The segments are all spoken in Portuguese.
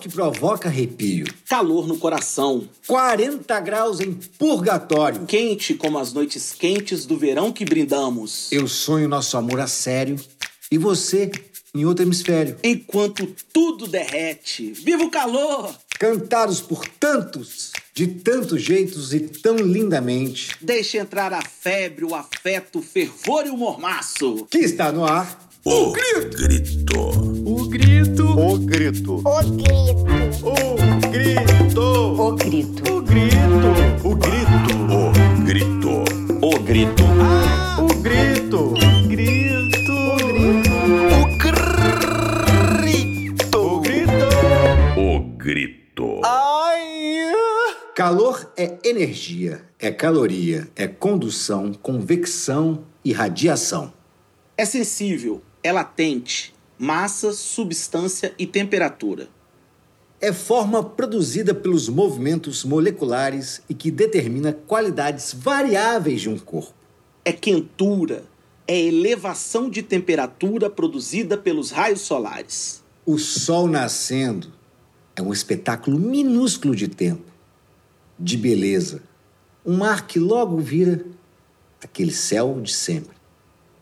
Que provoca arrepio. Calor no coração. 40 graus em purgatório. Quente como as noites quentes do verão que brindamos. Eu sonho nosso amor a sério e você em outro hemisfério. Enquanto tudo derrete. Viva o calor! Cantados por tantos, de tantos jeitos e tão lindamente. Deixe entrar a febre, o afeto, o fervor e o mormaço. Que está no ar. O grito. O grito. O grito. O grito. O grito. O grito. O grito. O grito. O grito. O grito. O grito. Grito. O grito. O grito. O grito. Calor é energia, é caloria, é condução, convecção e radiação. É sensível, é latente. Massa, substância e temperatura. É forma produzida pelos movimentos moleculares e que determina qualidades variáveis de um corpo. É quentura. É elevação de temperatura produzida pelos raios solares. O sol nascendo é um espetáculo minúsculo de tempo, de beleza. Um mar que logo vira aquele céu de sempre.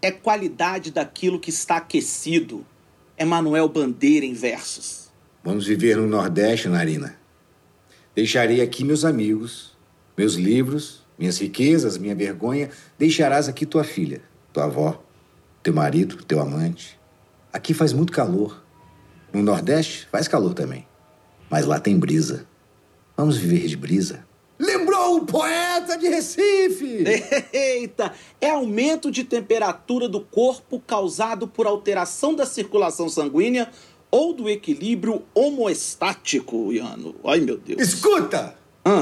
É qualidade daquilo que está aquecido. É Manuel Bandeira em versos. Vamos viver no Nordeste, Narina. Deixarei aqui meus amigos, meus livros, minhas riquezas, minha vergonha. Deixarás aqui tua filha, tua avó, teu marido, teu amante. Aqui faz muito calor. No Nordeste faz calor também. Mas lá tem brisa. Vamos viver de brisa. O poeta de Recife! Eita! É aumento de temperatura do corpo causado por alteração da circulação sanguínea ou do equilíbrio homoestático, Iano. Ai, meu Deus. Escuta!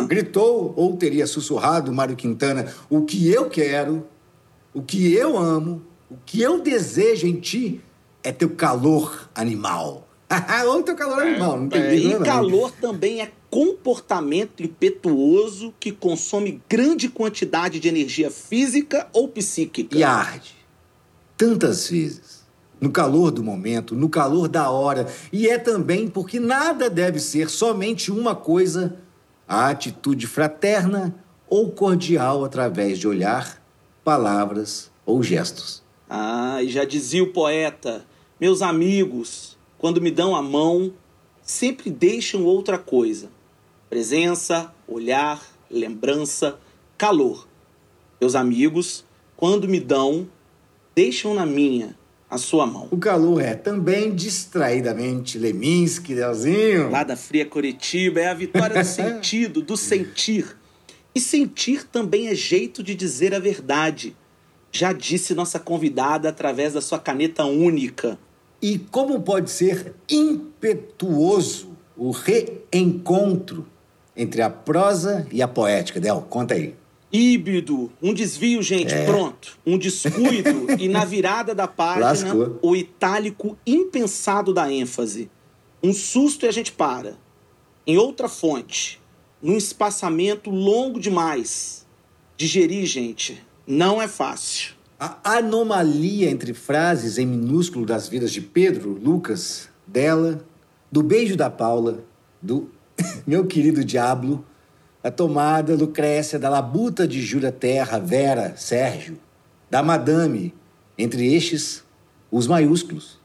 Gritou ou teria sussurrado Mário Quintana: O que eu quero, o que eu amo, o que eu desejo em ti é teu calor animal. ou teu calor animal, não tem É, e não. calor também é comportamento impetuoso que consome grande quantidade de energia física ou psíquica. E arde. Tantas vezes. No calor do momento, no calor da hora. E é também porque nada deve ser somente uma coisa: a atitude fraterna ou cordial através de olhar, palavras ou gestos. Ah, e já dizia o poeta: meus amigos, quando me dão a mão, sempre deixam outra coisa: presença, olhar, lembrança, calor. Meus amigos, quando me dão, deixam na minha a sua mão. O calor é também distraidamente Leminski, Leozinho. Lá da fria Curitiba é a vitória do sentido, do sentir. E sentir também é jeito de dizer a verdade. Já disse nossa convidada através da sua caneta única. E como pode ser impetuoso o reencontro entre a prosa e a poética? Del, conta aí. Híbrido, um desvio, gente, pronto. Um descuido e na virada da página, Lascou. o itálico impensado da ênfase. Um susto e a gente para. Em outra fonte, num espaçamento longo demais. Digerir, gente, não é fácil. A anomalia entre frases em minúsculo das vidas de Pedro, Lucas, dela, do beijo da Paula, do meu querido Diablo, a tomada Lucrécia, da labuta de Júlia Terra, Vera, Sérgio, da Madame, entre estes, os maiúsculos.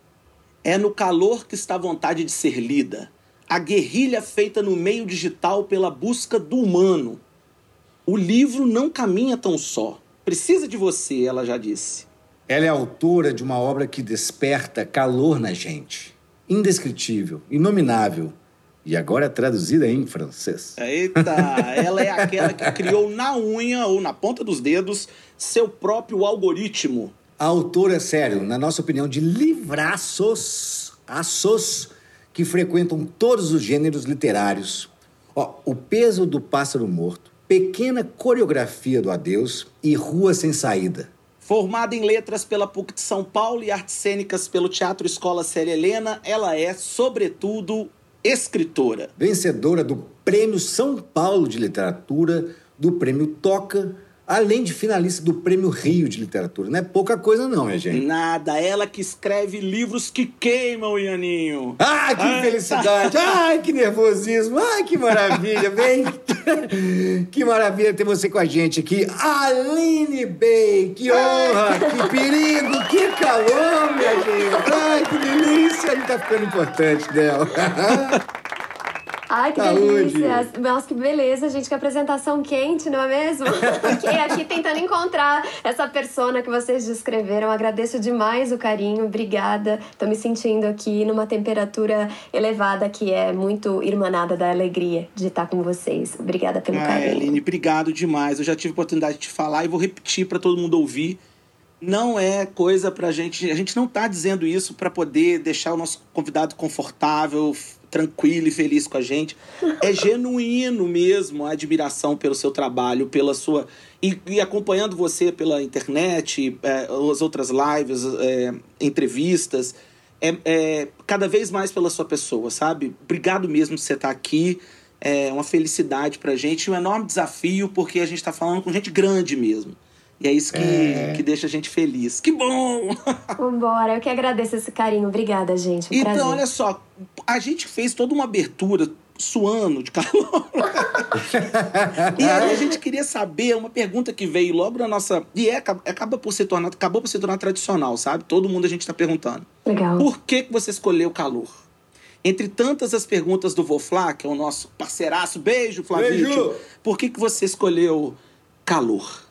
É no calor que está a vontade de ser lida. A guerrilha feita no meio digital pela busca do humano. O livro não caminha tão só. Precisa de você, ela já disse. Ela é autora de uma obra que desperta calor na gente. Indescritível, inominável. E agora é traduzida em francês. Eita, ela é aquela que criou na unha ou na ponta dos dedos seu próprio algoritmo. A autora, sério, na nossa opinião, de livraços, aços, que frequentam todos os gêneros literários. Ó, o peso do pássaro morto, pequena coreografia do adeus e rua sem saída. Formada em letras pela PUC de São Paulo e artes cênicas pelo Teatro Escola Célia Helena, ela é, sobretudo, escritora. Vencedora do Prêmio São Paulo de Literatura, do Prêmio Toca, além de finalista do Prêmio Rio de Literatura. Não é pouca coisa, não, minha gente. Nada, ela que escreve livros que queimam, Ianinho. Ah, que Ah, felicidade! Ai, que nervosismo! Ai, que maravilha! Bem, que maravilha ter você com a gente aqui. Aline Bey, que honra, que perigo, que calor, minha gente! Ai, que delícia! A gente tá ficando importante dela. Ai, que delícia! Nossa, que beleza, gente, que apresentação quente, não é mesmo? Fiquei aqui tentando encontrar essa persona que vocês descreveram. Agradeço demais o carinho, obrigada. Tô me sentindo aqui numa temperatura elevada que é muito irmanada da alegria de estar com vocês. Obrigada pelo Ai, carinho. Aline, obrigado demais. Eu já tive a oportunidade de te falar e vou repetir para todo mundo ouvir. Não é coisa pra gente. A gente não tá dizendo isso para poder deixar o nosso convidado confortável, tranquilo e feliz com a gente. É genuíno mesmo a admiração pelo seu trabalho, pela sua. E, e acompanhando você pela internet, é, as outras lives, é, entrevistas. É, é cada vez mais pela sua pessoa, sabe? Obrigado mesmo por você estar aqui. É uma felicidade pra gente, um enorme desafio, porque a gente tá falando com gente grande mesmo. E é isso que, É. que deixa a gente feliz. Que bom! Vambora, eu que agradeço esse carinho. Obrigada, gente. Um Então, prazer. olha só, a gente fez toda uma abertura suando de calor. e aí a gente queria saber uma pergunta que veio logo na nossa. E é, acaba por se tornar, acabou por se tornar tradicional, sabe? Todo mundo a gente tá perguntando. Legal. Por que, que você escolheu calor? Entre tantas as perguntas do Voflá, que é o nosso parceiraço, beijo, Flavio. Beijo! Por que, que você escolheu calor?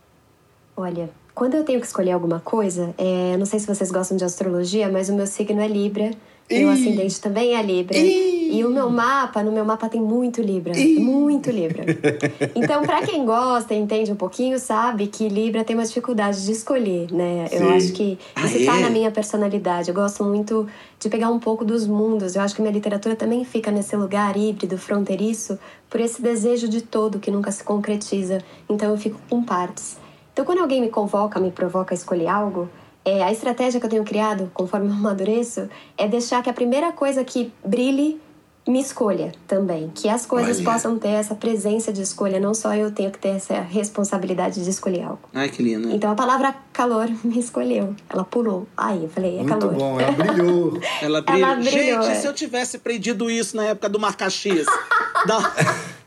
Olha, quando eu tenho que escolher alguma coisa, é, não sei se vocês gostam de astrologia, mas o meu signo é Libra. Meu ascendente também é Libra. Ih! E o meu mapa, no meu mapa tem muito Libra. Ih! Muito Libra. Então, pra quem gosta entende um pouquinho, sabe que Libra tem uma dificuldade de escolher, né? Eu Sim. acho que Ah, isso tá é? na minha personalidade. Eu gosto muito de pegar um pouco dos mundos. Eu acho que minha literatura também fica nesse lugar híbrido, fronteiriço, por esse desejo de todo que nunca se concretiza. Então, eu fico com partes. Então, quando alguém me convoca, me provoca a escolher algo, é, a estratégia que eu tenho criado, conforme eu amadureço, é deixar que a primeira coisa que brilhe me escolha também. Que as coisas Olha. possam ter essa presença de escolha, não só eu tenho que ter essa responsabilidade de escolher algo. Ai, que linda. Então a palavra calor me escolheu. Ela pulou. Aí eu falei, é Muito calor. bom, ela brilhou. Ela brilha. Ela brilhou, Gente, é. se eu tivesse aprendido isso na época do Marcaxias, da-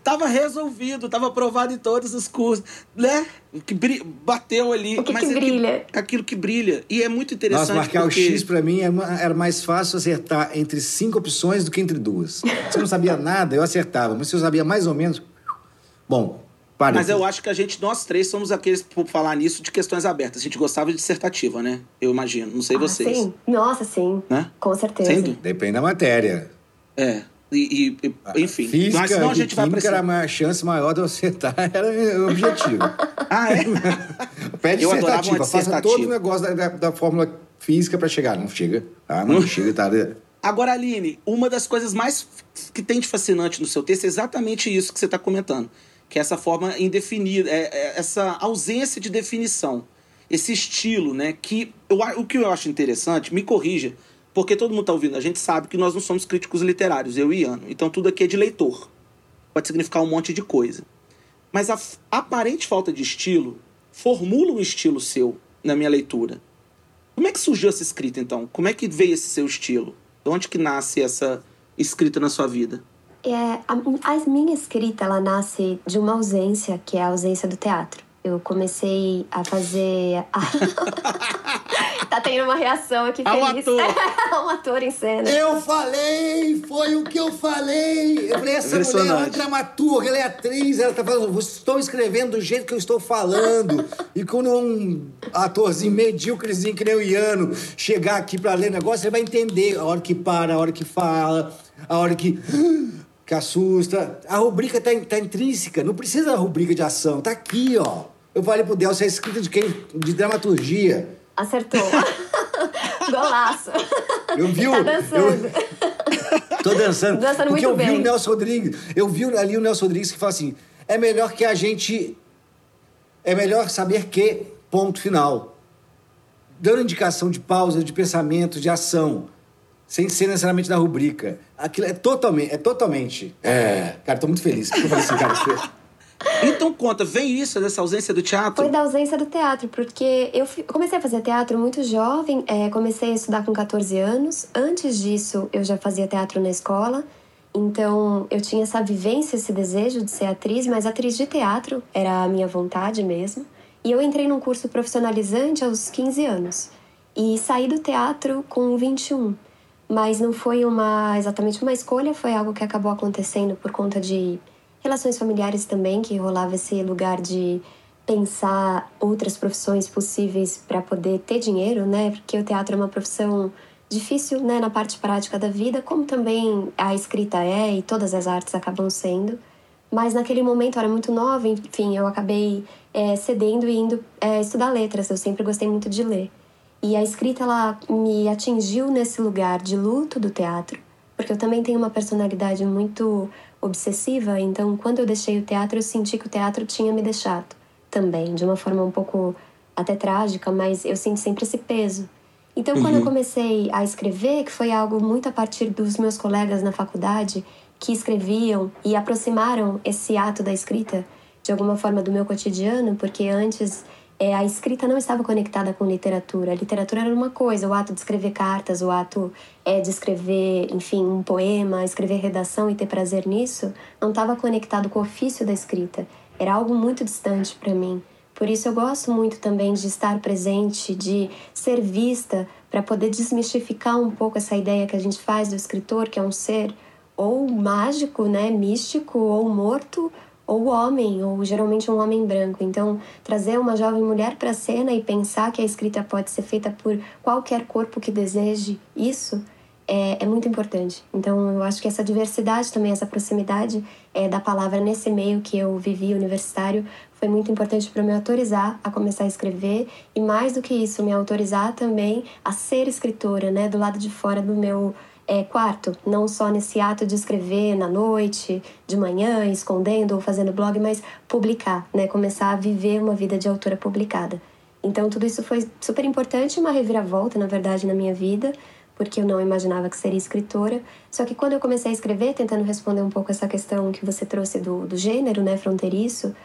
tava resolvido, tava aprovado em todos os cursos, né? O que bateu ali. O que mas que é brilha? aquilo que brilha. E é muito interessante Nossa, marcar porque... o X pra mim é era mais fácil acertar entre cinco opções do que entre duas. Se eu não sabia nada, eu acertava. Mas se eu sabia mais ou menos. Bom, para. Mas eu acho que a gente, nós três, somos aqueles, por falar nisso, de questões abertas. A gente gostava de dissertativa, né? Eu imagino. Não sei Ah, vocês. sim. Nossa, sim. Né? Com certeza. Sem dúvida. Depende da matéria. É. E, e- e- enfim. Física Mas senão a gente vai química era precisar. a chance maior de eu acertar, era o objetivo. Ah, é? Pede Eu dissertativa, faça todo o negócio da, da, da fórmula física pra chegar. Não chega. Ah, não chega, tá? Agora, Aline, uma das coisas mais que tem de fascinante no seu texto é exatamente isso que você está comentando. Que é essa forma indefinida, é, é essa ausência de definição. Esse estilo, né? Que eu, o que eu acho interessante, me corrija, porque todo mundo está ouvindo, a gente sabe que nós não somos críticos literários, eu e Iano. Então tudo aqui é de leitor. Pode significar um monte de coisa. Mas a aparente falta de estilo formula um estilo seu na minha leitura. Como é que surgiu essa escrita, então? Como é que veio esse seu estilo? De onde que nasce essa escrita na sua vida? É, a, a minha escrita, ela nasce de uma ausência, que é a ausência do teatro. Eu comecei a fazer... tá tendo uma reação aqui feliz. ator. um ator em cena. Eu falei, foi o que eu falei. Eu falei, essa mulher é uma Impressionante. dramaturga, ela é atriz, ela tá falando, estou escrevendo do jeito que eu estou falando. E quando um atorzinho medíocrezinho que nem o Iano chegar aqui pra ler o negócio, ele vai entender a hora que para, a hora que fala, a hora que. que assusta. A rubrica tá, tá intrínseca, não precisa da rubrica de ação, tá aqui, ó. Eu falei pro Delcio, é escrita de quem? De dramaturgia. Acertou. Golaço. Eu vi o- Tá dançando. Tô dançando. Dançando Porque muito eu vi bem. o Nelson Rodrigues. Eu vi ali o Nelson Rodrigues que fala assim: é melhor que a gente. É melhor saber que, ponto final. Dando indicação de pausa, de pensamento, de ação. Sem ser necessariamente da rubrica. Aquilo é totalmente. É totalmente. É. Cara, tô muito feliz. porque Eu falei assim, cara. Então conta, vem isso dessa ausência do teatro? Foi da ausência do teatro, porque eu comecei a fazer teatro muito jovem, é, comecei a estudar com 14 anos. Antes disso, eu já fazia teatro na escola. Então, eu tinha essa vivência, esse desejo de ser atriz, mas atriz de teatro era a minha vontade mesmo. E eu entrei num curso profissionalizante aos 15 anos. E saí do teatro com 21. Mas não foi uma exatamente uma escolha, foi algo que acabou acontecendo por conta de relações familiares também, que rolava esse lugar de pensar outras profissões possíveis para poder ter dinheiro, né? Porque o teatro é uma profissão difícil, né, na parte prática da vida, como também a escrita é e todas as artes acabam sendo. Mas naquele momento eu era muito nova, enfim, eu acabei é, cedendo e indo é, estudar letras. Eu sempre gostei muito de ler. E a escrita ela me atingiu nesse lugar de luto do teatro, porque eu também tenho uma personalidade muito obsessiva, então quando eu deixei o teatro, eu senti que o teatro tinha me deixado também, de uma forma um pouco até trágica, mas eu sinto sempre esse peso. Então, quando eu uhum. comecei a escrever, que foi algo muito a partir dos meus colegas na faculdade que escreviam e aproximaram esse ato da escrita de alguma forma do meu cotidiano, porque antes é, a escrita não estava conectada com literatura. A literatura era uma coisa, o ato de escrever cartas, o ato é, de escrever, enfim, um poema, escrever redação e ter prazer nisso, não estava conectado com o ofício da escrita. Era algo muito distante para mim. Por isso eu gosto muito também de estar presente, de ser vista, para poder desmistificar um pouco essa ideia que a gente faz do escritor, que é um ser ou mágico, né, místico, ou morto, ou homem, ou geralmente um homem branco. Então, trazer uma jovem mulher para a cena e pensar que a escrita pode ser feita por qualquer corpo que deseje isso é, é muito importante. Então, eu acho que essa diversidade também, essa proximidade é, da palavra nesse meio que eu vivi universitário foi muito importante para me autorizar a começar a escrever e mais do que isso, me autorizar também a ser escritora, né, do lado de fora do meu é, quarto, não só nesse ato de escrever na noite, de manhã, escondendo ou fazendo blog, mas publicar, né, começar a viver uma vida de autora publicada. Então tudo isso foi super importante, uma reviravolta, na verdade, na minha vida, porque eu não imaginava que seria escritora. Só que quando eu comecei a escrever, tentando responder um pouco essa questão que você trouxe do, do gênero, né, fronteiriço,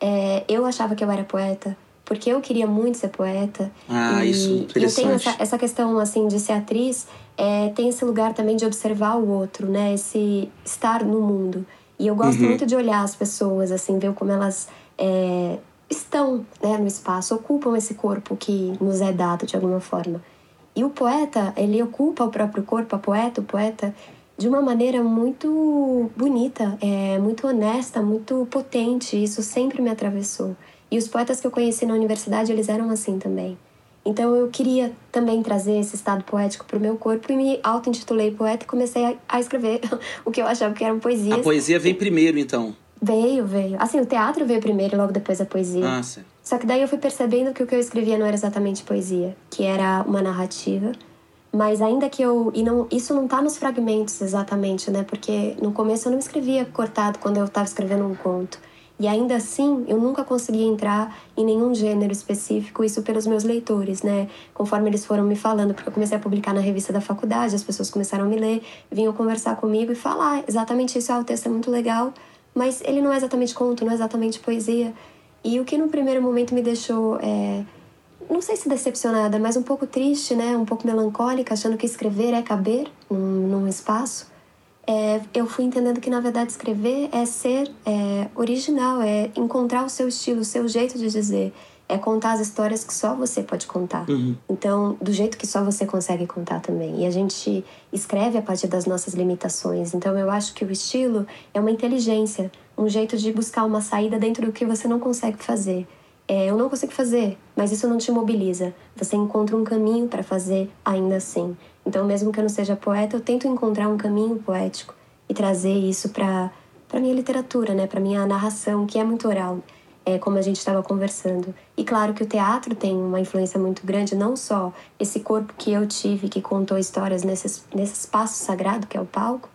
é, eu achava que eu era poeta, porque eu queria muito ser poeta. Ah, e, isso, interessante. eu tenho essa, essa questão, assim, de ser atriz, é, tem esse lugar também de observar o outro, né, esse estar no mundo. E eu gosto uhum. muito de olhar as pessoas, assim, ver como elas é, estão né, no espaço, ocupam esse corpo que nos é dado de alguma forma. E o poeta, ele ocupa o próprio corpo, a poeta, o poeta, de uma maneira muito bonita, é, muito honesta, muito potente. Isso sempre me atravessou. E os poetas que eu conheci na universidade, eles eram assim também. Então eu queria também trazer esse estado poético para o meu corpo e me auto-intitulei poeta e comecei a, a escrever o que eu achava que eram poesias. A poesia vem primeiro, então? Veio, veio. Assim, o teatro veio primeiro e logo depois a poesia. Ah, sim. Só que daí eu fui percebendo que o que eu escrevia não era exatamente poesia, que era uma narrativa. Mas ainda que eu. E não, isso não tá nos fragmentos exatamente, né? Porque no começo eu não escrevia cortado quando eu estava escrevendo um conto. E ainda assim, eu nunca consegui entrar em nenhum gênero específico, isso pelos meus leitores, né? Conforme eles foram me falando, porque eu comecei a publicar na revista da faculdade, as pessoas começaram a me ler, vinham conversar comigo e falar exatamente isso, ah, o texto é muito legal, mas ele não é exatamente conto, não é exatamente poesia. E o que no primeiro momento me deixou, é, não sei se decepcionada, mas um pouco triste, né? Um pouco melancólica, achando que escrever é caber num, num espaço. É, eu fui entendendo que na verdade escrever é ser é, original, é encontrar o seu estilo, o seu jeito de dizer é contar as histórias que só você pode contar. Uhum. Então, do jeito que só você consegue contar também. E a gente escreve a partir das nossas limitações. Então, eu acho que o estilo é uma inteligência, um jeito de buscar uma saída dentro do que você não consegue fazer. É, eu não consigo fazer, mas isso não te mobiliza. Você encontra um caminho para fazer ainda assim. Então, mesmo que eu não seja poeta, eu tento encontrar um caminho poético e trazer isso para para minha literatura, né, para minha narração, que é muito oral é, como a gente estava conversando. E claro que o teatro tem uma influência muito grande, não só esse corpo que eu tive, que contou histórias nesse, nesse espaço sagrado que é o palco,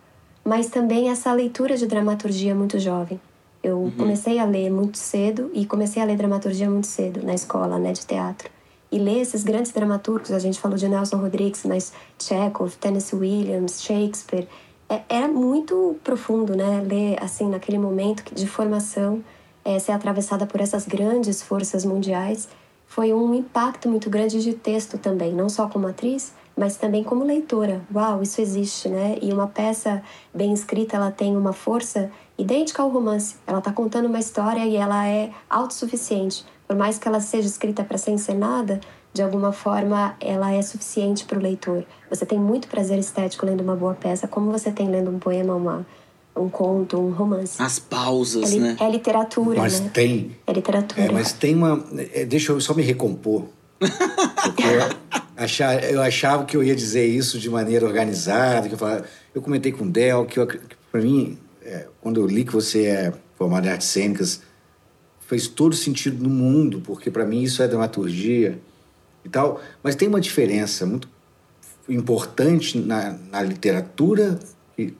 mas também essa leitura de dramaturgia muito jovem. Eu uhum. comecei a ler muito cedo e comecei a ler dramaturgia muito cedo na escola né, de teatro. E ler esses grandes dramaturgos, a gente falou de Nelson Rodrigues, mas Chekhov, Tennessee Williams, Shakespeare, é, era muito profundo, né? Ler assim naquele momento de formação é, ser atravessada por essas grandes forças mundiais, foi um impacto muito grande de texto também, não só como atriz, mas também como leitora. Uau, isso existe, né? E uma peça bem escrita, ela tem uma força idêntica ao romance. Ela está contando uma história e ela é autossuficiente. Por mais que ela seja escrita para ser encenada, de alguma forma ela é suficiente para o leitor. Você tem muito prazer estético lendo uma boa peça, como você tem lendo um poema, uma, um conto, um romance. As pausas, é, né? É literatura, Mas né? tem. É literatura. É, mas tem uma. é, deixa eu só me recompor. Porque eu, achar, eu achava que eu ia dizer isso de maneira organizada. Que eu, falava, eu comentei com o Del que, que para mim, é, quando eu li que você é formado em artes cênicas, fez todo sentido no mundo, porque para mim isso é dramaturgia e tal. Mas tem uma diferença muito importante na, na literatura que,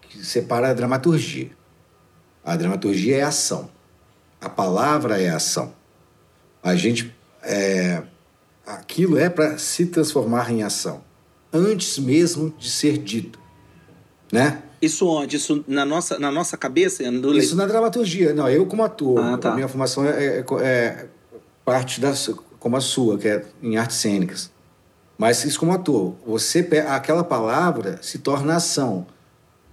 que separa a dramaturgia. A dramaturgia é ação. A palavra é ação. A gente. É, aquilo é para se transformar em ação. Antes mesmo de ser dito. Né? Isso onde? Isso na nossa, na nossa cabeça? No Isso na dramaturgia. Não, eu como ator. Ah, tá. A minha formação é, é- é parte da como a sua, que é em artes cênicas. Mas isso como ator. Você aquela palavra se torna ação.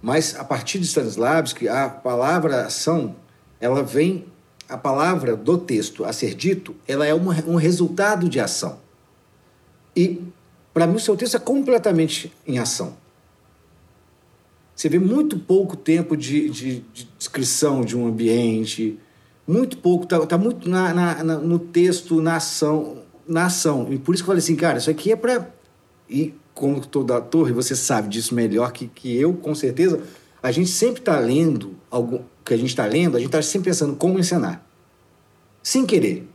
Mas a partir de Stanislavski, a palavra ação, ela vem a palavra do texto a ser dito, ela é uma, um resultado de ação. E para mim o seu texto é completamente em ação. Você vê muito pouco tempo de, de- de descrição de um ambiente, muito pouco, tá, tá muito na, na- na- no texto, na ação, na ação. E por isso que eu falei assim, cara, isso aqui é para e como todo ator, e você sabe disso melhor que, que eu, com certeza, a gente sempre está lendo algo que a gente está lendo, a gente está sempre pensando como encenar. Sem querer.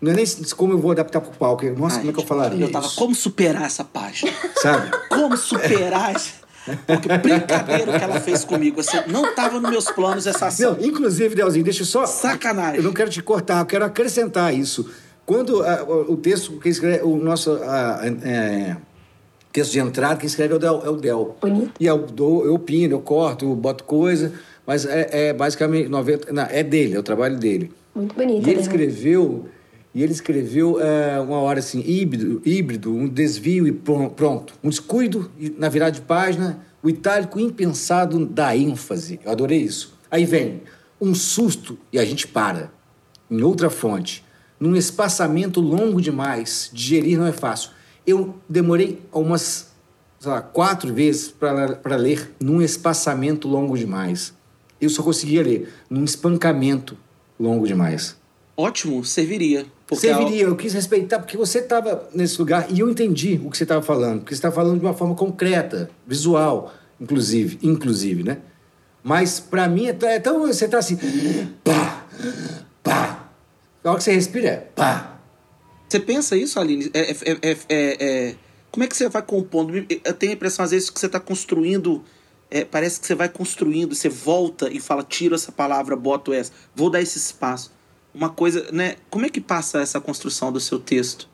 Não é nem como eu vou adaptar para o palco. Nossa, Ai, como é que eu falaria Eu tava, isso? como superar essa página? Sabe? Como superar essa... Porque brincadeira que ela fez comigo. Assim, não tava nos meus planos essa ação. Não, inclusive, Delzinho, deixa eu só. Sacanagem. Eu não quero te cortar, eu quero acrescentar isso. Quando ah, o o texto que escreve, o nosso ah, é, texto de entrada, quem escreve é o Del. É o Del. Bonito. E eu, dou, eu opino, eu corto, eu boto coisa, mas é, é basicamente 90. Não, é dele, é o trabalho dele. Muito bonita. E ele né? escreveu, e ele escreveu é, uma hora assim, híbrido, híbrido, um desvio e pron- pronto. Um descuido na virada de página, o itálico impensado da ênfase. Eu adorei isso. Aí vem um susto e a gente para. Em outra fonte, num espaçamento longo demais, digerir não é fácil. Eu demorei umas, lá, quatro vezes para ler num espaçamento longo demais. Eu só conseguia ler num espancamento longo demais. Ótimo, serviria. Porque Serviria, eu quis respeitar, porque você estava nesse lugar e eu entendi o que você estava falando, porque você estava falando de uma forma concreta, visual, inclusive, inclusive, né? Mas para mim é tão- é tão. Você tá assim. Pá! Pá! A hora que você respira é pá! Você pensa isso, Aline? É, é- é- é- é- é- Como é que você vai compondo? Eu tenho a impressão, às vezes, que você está construindo. é, parece que você vai construindo, você volta e fala, tiro essa palavra, boto essa, vou dar esse espaço. Uma coisa, né? Como é que passa essa construção do seu texto?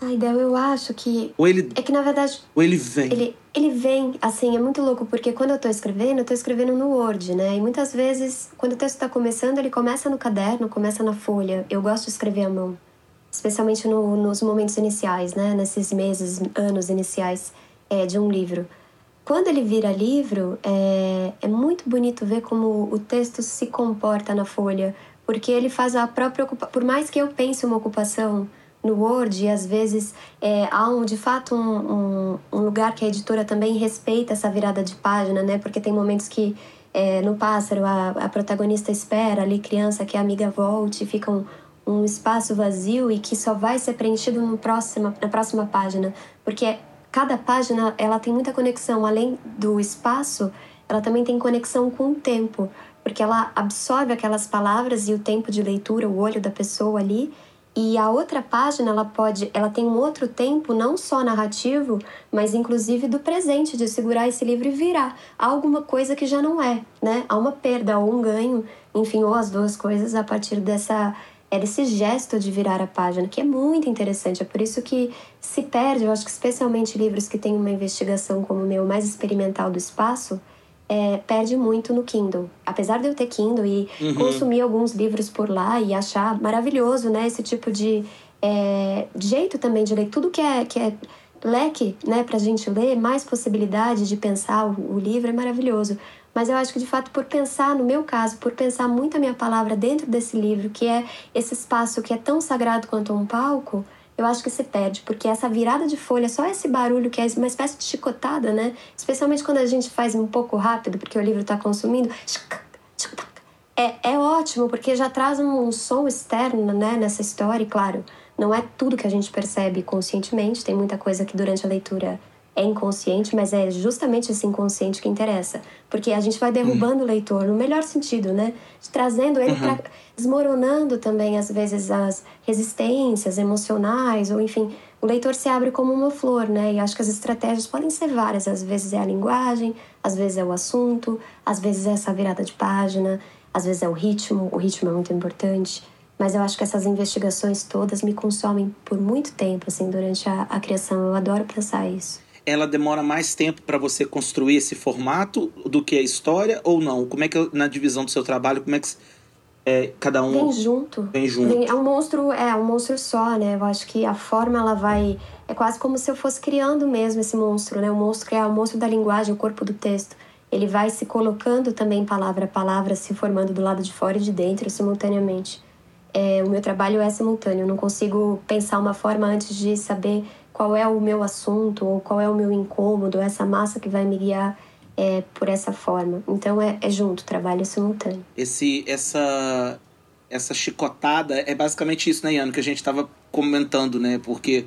Ai, Del, eu acho que. Ou ele, É que na verdade ou ele vem? Ele, ele vem, assim, é muito louco, porque quando eu tô escrevendo, eu tô escrevendo no Word, né? E muitas vezes, quando o texto tá começando, ele começa no caderno, começa na folha. Eu gosto de escrever à mão. Especialmente no- nos momentos iniciais, né? Nesses meses, anos iniciais é, de um livro. Quando ele vira livro, é, é muito bonito ver como o texto se comporta na folha, porque ele faz a própria ocupação. Por mais que eu pense uma ocupação no Word, e às vezes é, há um, de fato um, um, um lugar que a editora também respeita essa virada de página, né? Porque tem momentos que é, no Pássaro a, a protagonista espera ali, criança, que a amiga volte, fica um, um espaço vazio e que só vai ser preenchido no próxima, na próxima página. Porque cada página ela tem muita conexão, além do espaço, ela também tem conexão com o tempo, porque ela absorve aquelas palavras e o tempo de leitura, o olho da pessoa ali. E a outra página, ela pode, ela tem um outro tempo, não só narrativo, mas inclusive do presente, de segurar esse livro e virar. Alguma coisa que já não é, né? Há uma perda ou um ganho, enfim, ou as duas coisas a partir dessa é desse gesto de virar a página, que é muito interessante. É por isso que se perde, eu acho que especialmente livros que têm uma investigação como o meu mais experimental do espaço, é, perde muito no Kindle. Apesar de eu ter Kindle e Uhum. consumir alguns livros por lá e achar maravilhoso, né? Esse tipo de, é, de jeito também de ler. Tudo que é, que é leque, né? Pra gente ler, mais possibilidade de pensar o, o livro é maravilhoso. Mas eu acho que, de fato, por pensar, no meu caso, por pensar muito a minha palavra dentro desse livro, que é esse espaço que é tão sagrado quanto um palco, eu acho que se perde, porque essa virada de folha, só esse barulho que é uma espécie de chicotada, né? Especialmente quando a gente faz um pouco rápido, porque o livro está consumindo. É, é ótimo, porque já traz um som externo né, nessa história, e claro, não é tudo que a gente percebe conscientemente, tem muita coisa que durante a leitura é inconsciente, mas é justamente esse inconsciente que interessa. Porque a gente vai derrubando o leitor, no melhor sentido, né? Trazendo ele para. desmoronando também, às vezes, as resistências emocionais, ou enfim. O leitor se abre como uma flor, né? E acho que as estratégias podem ser várias. Às vezes é a linguagem, às vezes é o assunto, às vezes é essa virada de página, às vezes é o ritmo. O ritmo é muito importante. Mas eu acho que essas investigações todas me consomem por muito tempo, assim, durante a, a criação. Eu adoro pensar isso ela demora mais tempo para você construir esse formato do que a história ou não? Como é que na divisão do seu trabalho, como é que é, cada um vem junto? Vem junto. Vem, é um monstro, é um monstro só, né? Eu acho que a forma ela vai é quase como se eu fosse criando mesmo esse monstro, né? O monstro que é o monstro da linguagem, o corpo do texto. Ele vai se colocando também palavra a palavra, se formando do lado de fora e de dentro simultaneamente. É, o meu trabalho é simultâneo, eu não consigo pensar uma forma antes de saber qual é o meu assunto ou qual é o meu incômodo, essa massa que vai me guiar é, por essa forma. Então é, é junto, trabalho simultâneo. Esse, essa, essa chicotada é basicamente isso, né, Iano, que a gente estava comentando, né? Porque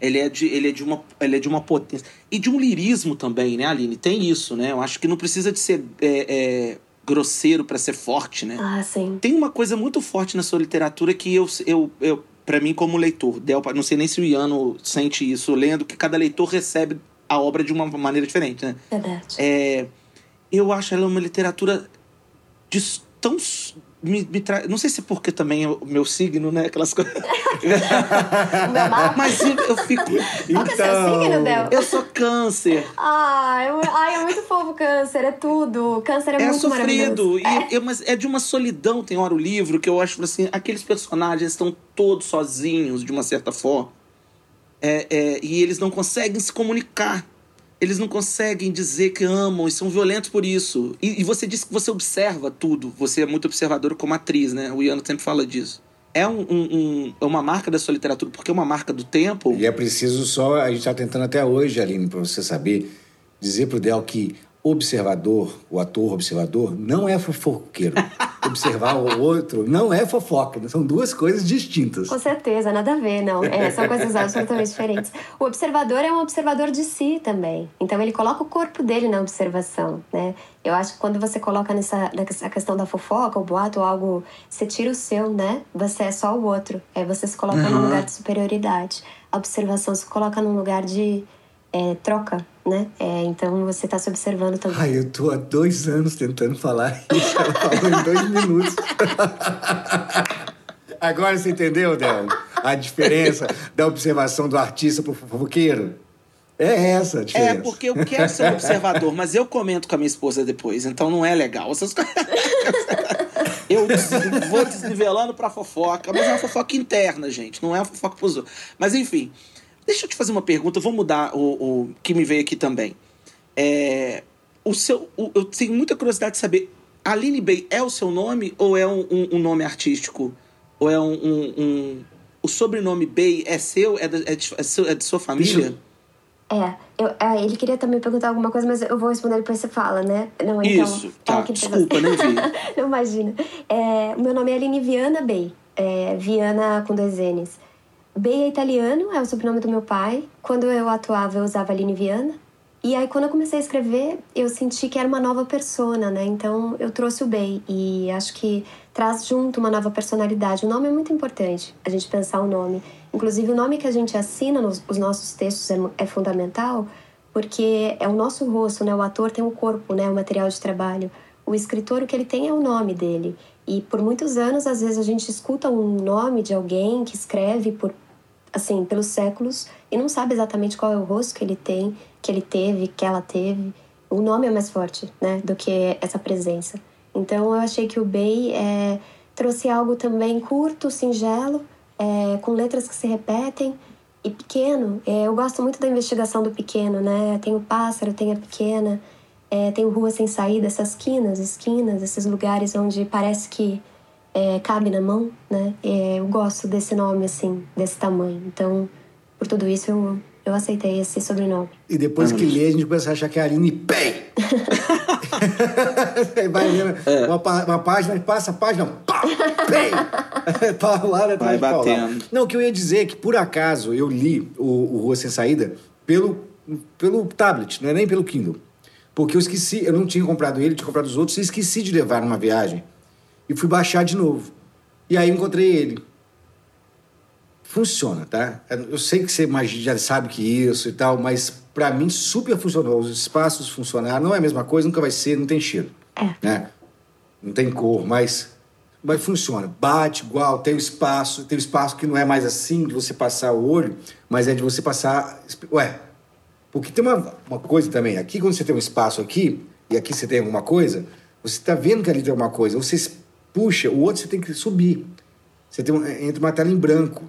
ele é, de, ele, é de uma, ele é de uma potência. E de um lirismo também, né, Aline? Tem isso, né? Eu acho que não precisa de ser é, é, grosseiro para ser forte, né? Ah, sim. Tem uma coisa muito forte na sua literatura que eu, eu, eu para mim como leitor, Delpa, não sei nem se o Iano sente isso lendo, que cada leitor recebe a obra de uma maneira diferente, né? Verdade. É, eu acho ela uma literatura de, tão me, me tra... Não sei se é porque também o meu signo, né? Aquelas coisas. meu mapa. Mas eu, eu fico. Qual que é seu signo, Del? Eu sou câncer. Ai, ai, é muito fofo câncer, é tudo. Câncer é, é muito sofrido. E, é. Eu, mas é de uma solidão, tem hora o livro, que eu acho assim, aqueles personagens estão todos sozinhos, de uma certa forma. É, é, e eles não conseguem se comunicar eles não conseguem dizer que amam e são violentos por isso. E, e, você disse que você observa tudo. Você é muito observador como atriz, né? O Iano sempre fala disso. É um, um, um, é uma marca da sua literatura, porque é uma marca do tempo. E é preciso só, a gente está tentando até hoje, Aline, para você saber, dizer pro Del que observador, o ator observador, não é fofoqueiro. Observar o outro não é fofoca, são duas coisas distintas. Com certeza, nada a ver, não. É, são coisas absolutamente diferentes. O observador é um observador de si também. Então ele coloca o corpo dele na observação, né? Eu acho que quando você coloca nessa, nessa questão da fofoca, o boato ou algo, você tira o seu, né? Você é só o outro. Aí você se coloca uhum. num lugar de superioridade. A observação se coloca num lugar de é, troca, né? É, então você está se observando também. Ai, eu tô há dois anos tentando falar isso. Ela falou em dois minutos. Agora você entendeu, Del? A diferença da observação do artista pro fofoqueiro? É essa a diferença. É, porque eu quero ser um observador, mas eu comento com a minha esposa depois, então não é legal. Essas coisas. Eu vou desnivelando pra fofoca, mas é uma fofoca interna, gente, não é uma fofoca pros outros. Mas enfim, Deixa eu te fazer uma pergunta, vou mudar o, o que me veio aqui também. É, o seu, o, eu tenho muita curiosidade de saber, Aline Bey é o seu nome ou é um, um, um nome artístico? Ou é um, um, O sobrenome Bey é seu? É, de, é, de, é, seu, é de sua família? É, eu, é, ele queria também perguntar alguma coisa, mas eu vou responder depois você fala, né? Não, então, Isso, tá, é desculpa, não vi. não imagina. É, o meu nome é Aline Viana Bey, é, Viana com dois N's. Bey é italiano, é o sobrenome do meu pai. Quando eu atuava, eu usava Aline Viana. E aí, quando eu comecei a escrever, eu senti que era uma nova persona, né? Então, eu trouxe o Bey. E acho que traz junto uma nova personalidade. O nome é muito importante, a gente pensar o nome. Inclusive, o nome que a gente assina nos os nossos textos é, é fundamental, porque é o nosso rosto, né? O ator tem um corpo, né? O material de trabalho. O escritor, o que ele tem é o nome dele. E por muitos anos, às vezes, a gente escuta um nome de alguém que escreve por assim, pelos séculos e não sabe exatamente qual é o rosto que ele tem, que ele teve, que ela teve. o nome é mais forte, né, do que essa presença. Então eu achei que o Bey é, trouxe algo também curto, singelo, é, com letras que se repetem e pequeno. É, eu gosto muito da investigação do pequeno, né? Tem o pássaro, tem a pequena, é, tem o Rua Sem Saída, essas quinas, esquinas, esses lugares onde parece que é, cabe na mão, né? É, eu gosto desse nome, assim, desse tamanho. Então, por tudo isso, eu, eu aceitei esse sobrenome. E depois que lê, a gente começa a achar que é a Aline Pei. Vai lendo É. uma, uma página, passa a página, pá, Pei. Paulada Vai atrás de paulada. batendo. Não, o que eu ia dizer é que, por acaso, eu li o, o Rua Sem Saída pelo, pelo tablet, não é nem pelo Kindle. Porque eu esqueci, eu não tinha comprado ele, tinha comprado os outros, e esqueci de levar numa viagem. E fui baixar de novo. E aí encontrei ele. Funciona, tá? Eu sei que você já sabe que isso e tal, mas pra mim super funcionou. Os espaços funcionaram, não é a mesma coisa, nunca vai ser, não tem cheiro. É. Né? Não tem cor, mas, mas funciona. Bate igual, tem o espaço, tem o espaço que não é mais assim de você passar o olho, mas é de você passar. Ué, porque tem uma, uma coisa também, aqui quando você tem um espaço aqui, e aqui você tem alguma coisa, você está vendo que ali tem alguma coisa, você puxa, o outro você tem que subir. Você tem um, entra uma tela em branco.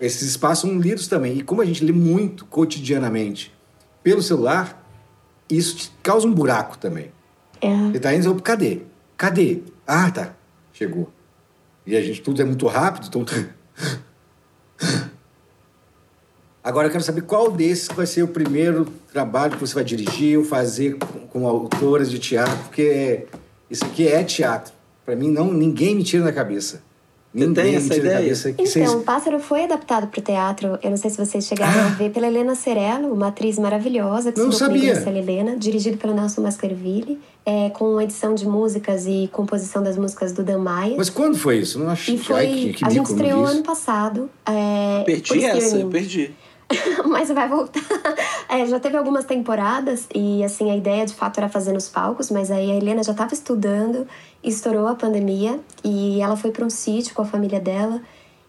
Esses espaços são lidos também. E como a gente lê muito cotidianamente pelo celular, isso te causa um buraco também. É. Você tá indo, cadê? Cadê? Ah, tá. Chegou. E a gente, tudo é muito rápido, então... Agora eu quero saber qual desses vai ser o primeiro trabalho que você vai dirigir ou fazer com, com autoras de teatro, porque isso aqui é teatro. Pra mim, não, ninguém me tira da cabeça. Ninguém tem me essa tira da ideia? cabeça que Então, vocês... o Pássaro foi adaptado para o teatro. Eu não sei se vocês chegaram Ah. a ver pela Helena Cerello, uma atriz maravilhosa que Não sabia. Célia Helena, dirigido pelo Nelson Baskerville, é, com edição de músicas e composição das músicas do Dan Maia. Mas quando foi isso? Não acho E foi. Ai, que, que a gente estreou ano passado. É, Perdi essa, eu perdi. Mas vai voltar. É, já teve algumas temporadas e assim a ideia de fato era fazer nos palcos, mas aí a Helena já estava estudando, estourou a pandemia e ela foi para um sítio com a família dela.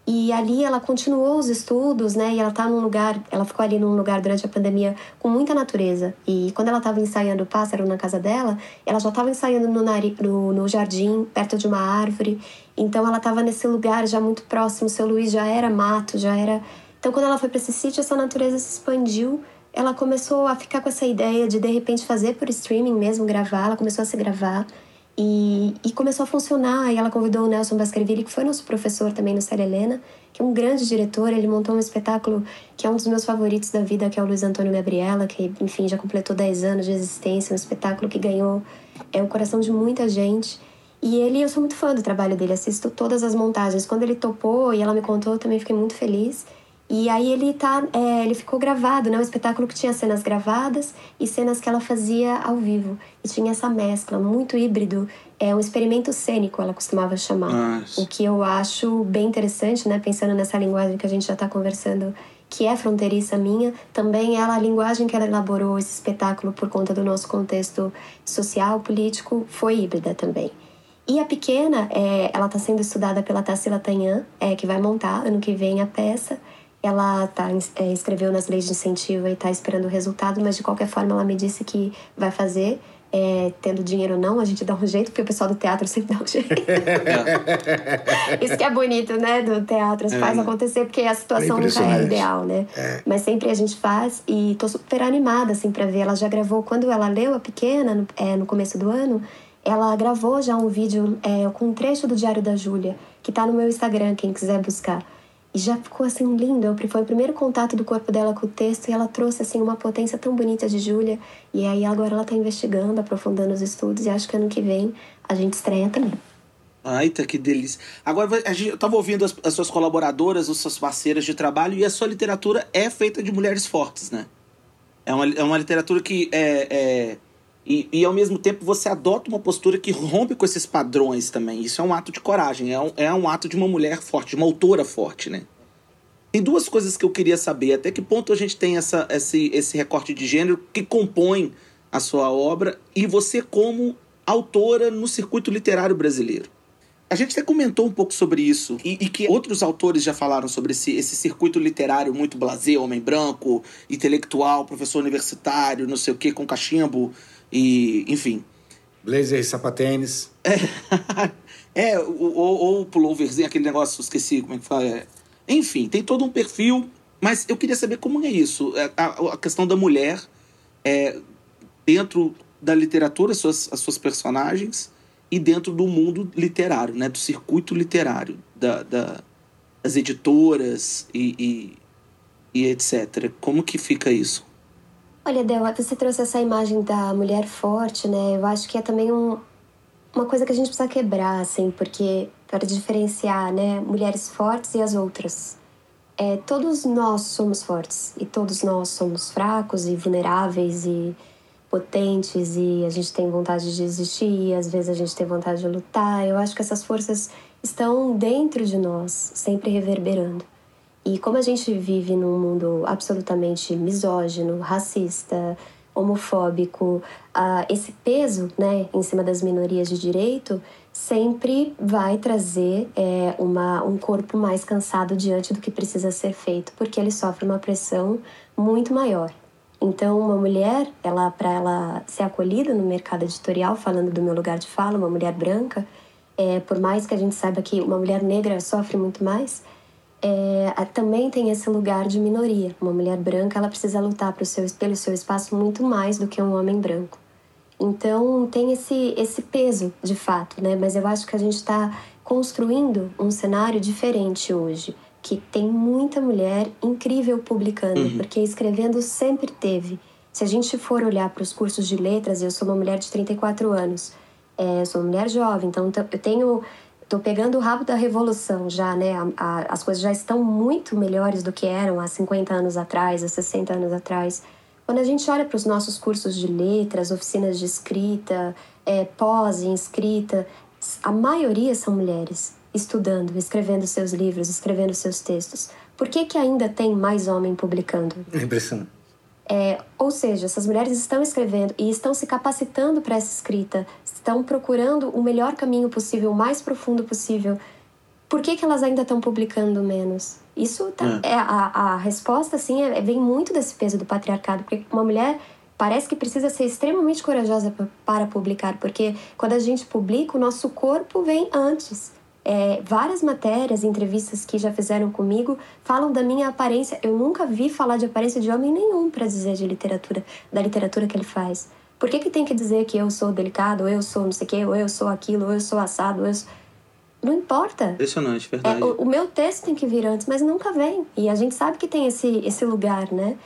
E ali ela continuou os estudos, né? E ela tá num lugar, ela ficou ali num lugar durante a pandemia com muita natureza. E quando ela estava ensaiando o pássaro na casa dela, ela já estava ensaiando no, nari, no, no jardim, perto de uma árvore. Então ela estava nesse lugar já muito próximo. Seu Luiz já era mato, já era. Então quando ela foi para esse sítio, essa natureza se expandiu. Ela começou a ficar com essa ideia de de repente fazer por streaming mesmo, gravar. Ela começou a se gravar. E, e começou a funcionar. E ela convidou o Nelson Baskerville, que foi nosso professor também no Célia Helena, que é um grande diretor. Ele montou um espetáculo que é um dos meus favoritos da vida, que é o Luiz Antônio Gabriela, que, enfim, já completou 10 anos de existência. Um espetáculo que ganhou é, o coração de muita gente. E ele, eu sou muito fã do trabalho dele, assisto todas as montagens. Quando ele topou e ela me contou, eu também fiquei muito feliz. E aí ele tá, é, ele ficou gravado, né? Um espetáculo que tinha cenas gravadas e cenas que ela fazia ao vivo. E tinha essa mescla, muito híbrido. É um experimento cênico, ela costumava chamar. Nossa. O que eu acho bem interessante, né? Pensando nessa linguagem que a gente já está conversando, que é fronteiriça minha, também ela, a linguagem que ela elaborou esse espetáculo por conta do nosso contexto social, político, foi híbrida também. E a pequena, é, ela está sendo estudada pela Tarsila Tanhan, é, que vai montar ano que vem a peça. Ela tá, é, escreveu nas leis de incentivo e está esperando o resultado, mas de qualquer forma ela me disse que vai fazer. É, tendo dinheiro ou não, a gente dá um jeito, porque o pessoal do teatro sempre dá um jeito. Isso que é bonito, né, do teatro, É. faz acontecer, porque a situação É nunca é ideal, né? Mas sempre a gente faz e tô super animada, assim, pra ver. Ela já gravou, quando ela leu a pequena, no, é, no começo do ano, ela gravou já um vídeo é, com um trecho do Diário da Júlia, que tá no meu Instagram, quem quiser buscar. E já ficou assim lindo. Foi o primeiro contato do corpo dela com o texto e ela trouxe assim uma potência tão bonita de Júlia. E aí agora ela tá investigando, aprofundando os estudos e acho que ano que vem a gente estreia também. Ai, tá que delícia. Agora, a gente, eu tava ouvindo as, as suas colaboradoras, as suas parceiras de trabalho, e a sua literatura é feita de mulheres fortes, né? É uma, é uma literatura que é. é e, e ao mesmo tempo você adota uma postura que rompe com esses padrões também. Isso é um ato de coragem, é um, é um ato de uma mulher forte, de uma autora forte, né? Tem duas coisas que eu queria saber. Até que ponto a gente tem essa, esse, esse recorte de gênero que compõe a sua obra e você como autora no circuito literário brasileiro? A gente até comentou um pouco sobre isso e, e, que outros autores já falaram sobre esse, esse circuito literário muito blasé, homem branco, intelectual, professor universitário, não sei o que, com cachimbo e enfim. Blazer e sapatênis. É, é ou, ou pulloverzinho, aquele negócio, esqueci como é que fala. É. Enfim, tem todo um perfil, mas eu queria saber como é isso. É, a, a questão da mulher é, dentro da literatura, as suas, as suas personagens, e dentro do mundo literário, né? do circuito literário, da, da das editoras e, e, e etc. Como que fica isso? Olha, Del, você trouxe essa imagem da mulher forte, né? Eu acho que é também um, uma coisa que a gente precisa quebrar, assim, porque para diferenciar, né, mulheres fortes e as outras. É, todos nós somos fortes e todos nós somos fracos e vulneráveis e potentes e a gente tem vontade de existir e às vezes a gente tem vontade de lutar. Eu acho que essas forças estão dentro de nós, sempre reverberando. E como a gente vive num mundo absolutamente misógino, racista, homofóbico, uh, esse peso né, em cima das minorias de direito sempre vai trazer é, uma, um corpo mais cansado diante do que precisa ser feito, porque ele sofre uma pressão muito maior. Então, uma mulher, ela para ela ser acolhida no mercado editorial, falando do meu lugar de fala, uma mulher branca, é, por mais que a gente saiba que uma mulher negra sofre muito mais, é, também tem esse lugar de minoria. Uma mulher branca ela precisa lutar pro seu, pelo seu espaço muito mais do que um homem branco. Então tem esse, esse peso de fato, né? Mas eu acho que a gente está construindo um cenário diferente hoje, que tem muita mulher incrível publicando, uhum. porque escrevendo sempre teve. Se a gente for olhar para os cursos de letras, eu sou uma mulher de 34 anos, é, sou uma mulher jovem, então eu tenho Estou pegando o rabo da revolução já, né? A, a, as coisas já estão muito melhores do que eram há 50 anos atrás, há 60 anos atrás. Quando a gente olha para os nossos cursos de letras, oficinas de escrita, é, pós em escrita, a maioria são mulheres estudando, escrevendo seus livros, escrevendo seus textos. Por que, que ainda tem mais homem publicando? É impressionante. É, ou seja, essas mulheres estão escrevendo e estão se capacitando para essa escrita, estão procurando o melhor caminho possível, o mais profundo possível. Por que, que elas ainda estão publicando menos? Isso tá, é. é a, a resposta, assim, é, vem muito desse peso do patriarcado, porque uma mulher parece que precisa ser extremamente corajosa para publicar, porque quando a gente publica, o nosso corpo vem antes. É, várias matérias, entrevistas que já fizeram comigo falam da minha aparência. Eu nunca vi falar de aparência de homem nenhum para dizer de literatura, da literatura que ele faz. Por que, que tem que dizer que eu sou delicado, ou eu sou não sei o quê, ou eu sou aquilo, ou eu sou assado, ou eu sou... Não importa. Impressionante, verdade. É, o, o, meu texto tem que vir antes, mas nunca vem. E a gente sabe que tem esse, esse lugar, né?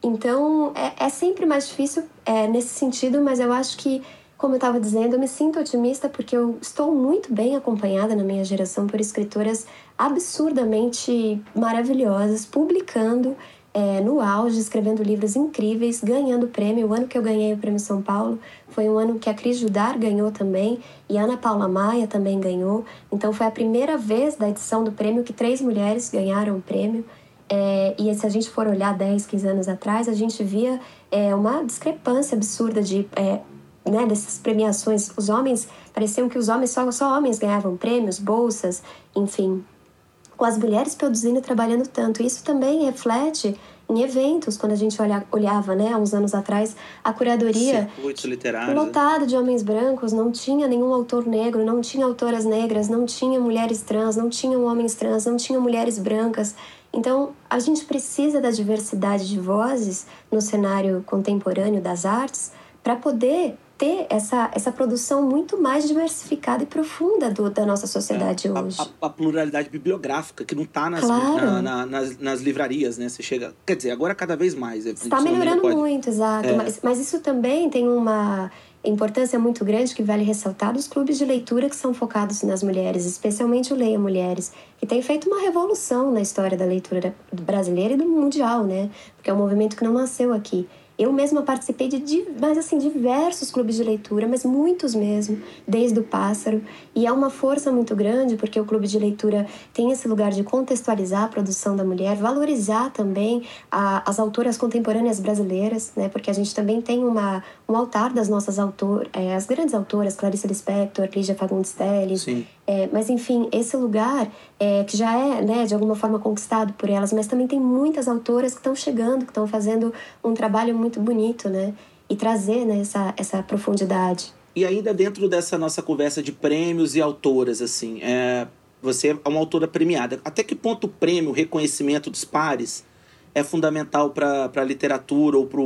Então, é, é sempre mais difícil é, nesse sentido, mas eu acho que como eu estava dizendo, eu me sinto otimista porque eu estou muito bem acompanhada na minha geração por escritoras absurdamente maravilhosas, publicando é, no auge, escrevendo livros incríveis, ganhando prêmio. O ano que eu ganhei o Prêmio São Paulo foi um ano que a Cris Judar ganhou também e Ana Paula Maia também ganhou. Então foi a primeira vez da edição do prêmio que três mulheres ganharam o prêmio. É, e se a gente for olhar 10, 15 anos atrás, a gente via é, uma discrepância absurda de é, né, dessas premiações, os homens, pareciam que os homens, só, só homens ganhavam prêmios, bolsas, enfim. Com as mulheres produzindo e trabalhando tanto. Isso também reflete em eventos, quando a gente olha, olhava, né, há uns anos atrás, a curadoria lotado de homens brancos, não tinha nenhum autor negro, não tinha autoras negras, não tinha mulheres trans, não tinha homens trans, não tinha mulheres brancas. Então, a gente precisa da diversidade de vozes no cenário contemporâneo das artes para poder ter essa, essa produção muito mais diversificada e profunda do, da nossa sociedade é, hoje. A, a, a, pluralidade bibliográfica que não está nas, claro. na, na, nas, nas, livrarias, né? Você chega. Quer dizer, agora cada vez mais. Está melhorando pode... muito, exato. É. Mas, mas isso também tem uma importância muito grande que vale ressaltar dos clubes de leitura que são focados nas mulheres, especialmente o Leia Mulheres, que tem feito uma revolução na história da leitura brasileira e do mundial, né? Porque é um movimento que não nasceu aqui. Eu mesma participei de, mas assim, diversos clubes de leitura, mas muitos mesmo, desde o Pássaro. E é uma força muito grande, porque o clube de leitura tem esse lugar de contextualizar a produção da mulher, valorizar também a, as autoras contemporâneas brasileiras, né? Porque a gente também tem uma, um altar das nossas autoras, é, as grandes autoras, Clarice Lispector, Lígia Fagundes Telles, É, mas enfim, esse lugar é, que já é, né, de alguma forma conquistado por elas, mas também tem muitas autoras que estão chegando, que estão fazendo um trabalho muito bonito, né? E trazer né, essa, essa profundidade. E ainda dentro dessa nossa conversa de prêmios e autoras, assim, é, você é uma autora premiada. Até que ponto o prêmio, o reconhecimento dos pares é fundamental para a literatura ou para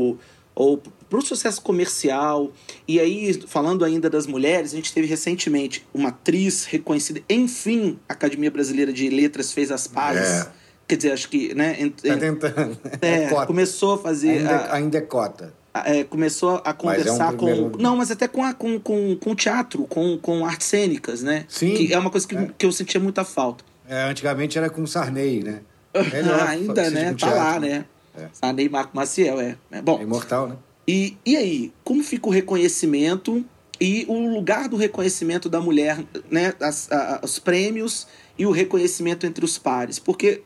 ou para o sucesso comercial. E aí, falando ainda das mulheres, a gente teve recentemente uma atriz reconhecida. Enfim, a Academia Brasileira de Letras fez as pazes. É. Quer dizer, acho que, né? Está tentando. É, é começou a fazer. Ainda, a, ainda é cota. É, começou a conversar é um primeiro... com. Não, mas até com, a, com, com, com teatro, com, com artes cênicas, né? Sim. Que é uma coisa que, é. que eu sentia muita falta. É, antigamente era com Sarney, né? ainda, né? Tá lá, né? É. Sarney Marco Maciel, é. é bom. É imortal, né? E, e aí, como fica o reconhecimento e o lugar do reconhecimento da mulher, né? As, a, os prêmios e o reconhecimento entre os pares? Porque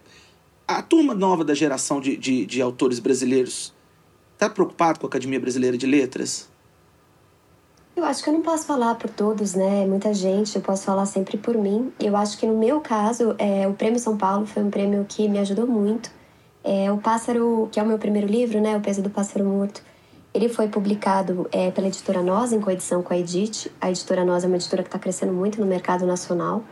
a turma nova da geração de, de, de autores brasileiros está preocupado com a Academia Brasileira de Letras? Eu acho que eu não posso falar por todos, né? Muita gente, eu posso falar sempre por mim. Eu acho que no meu caso, é, o Prêmio São Paulo foi um prêmio que me ajudou muito. É, o Pássaro, que é o meu primeiro livro, né? O Peso do Pássaro Morto, ele foi publicado é, pela editora Nós, em coedição com a Edith. A editora Nós é uma editora que está crescendo muito no mercado nacional.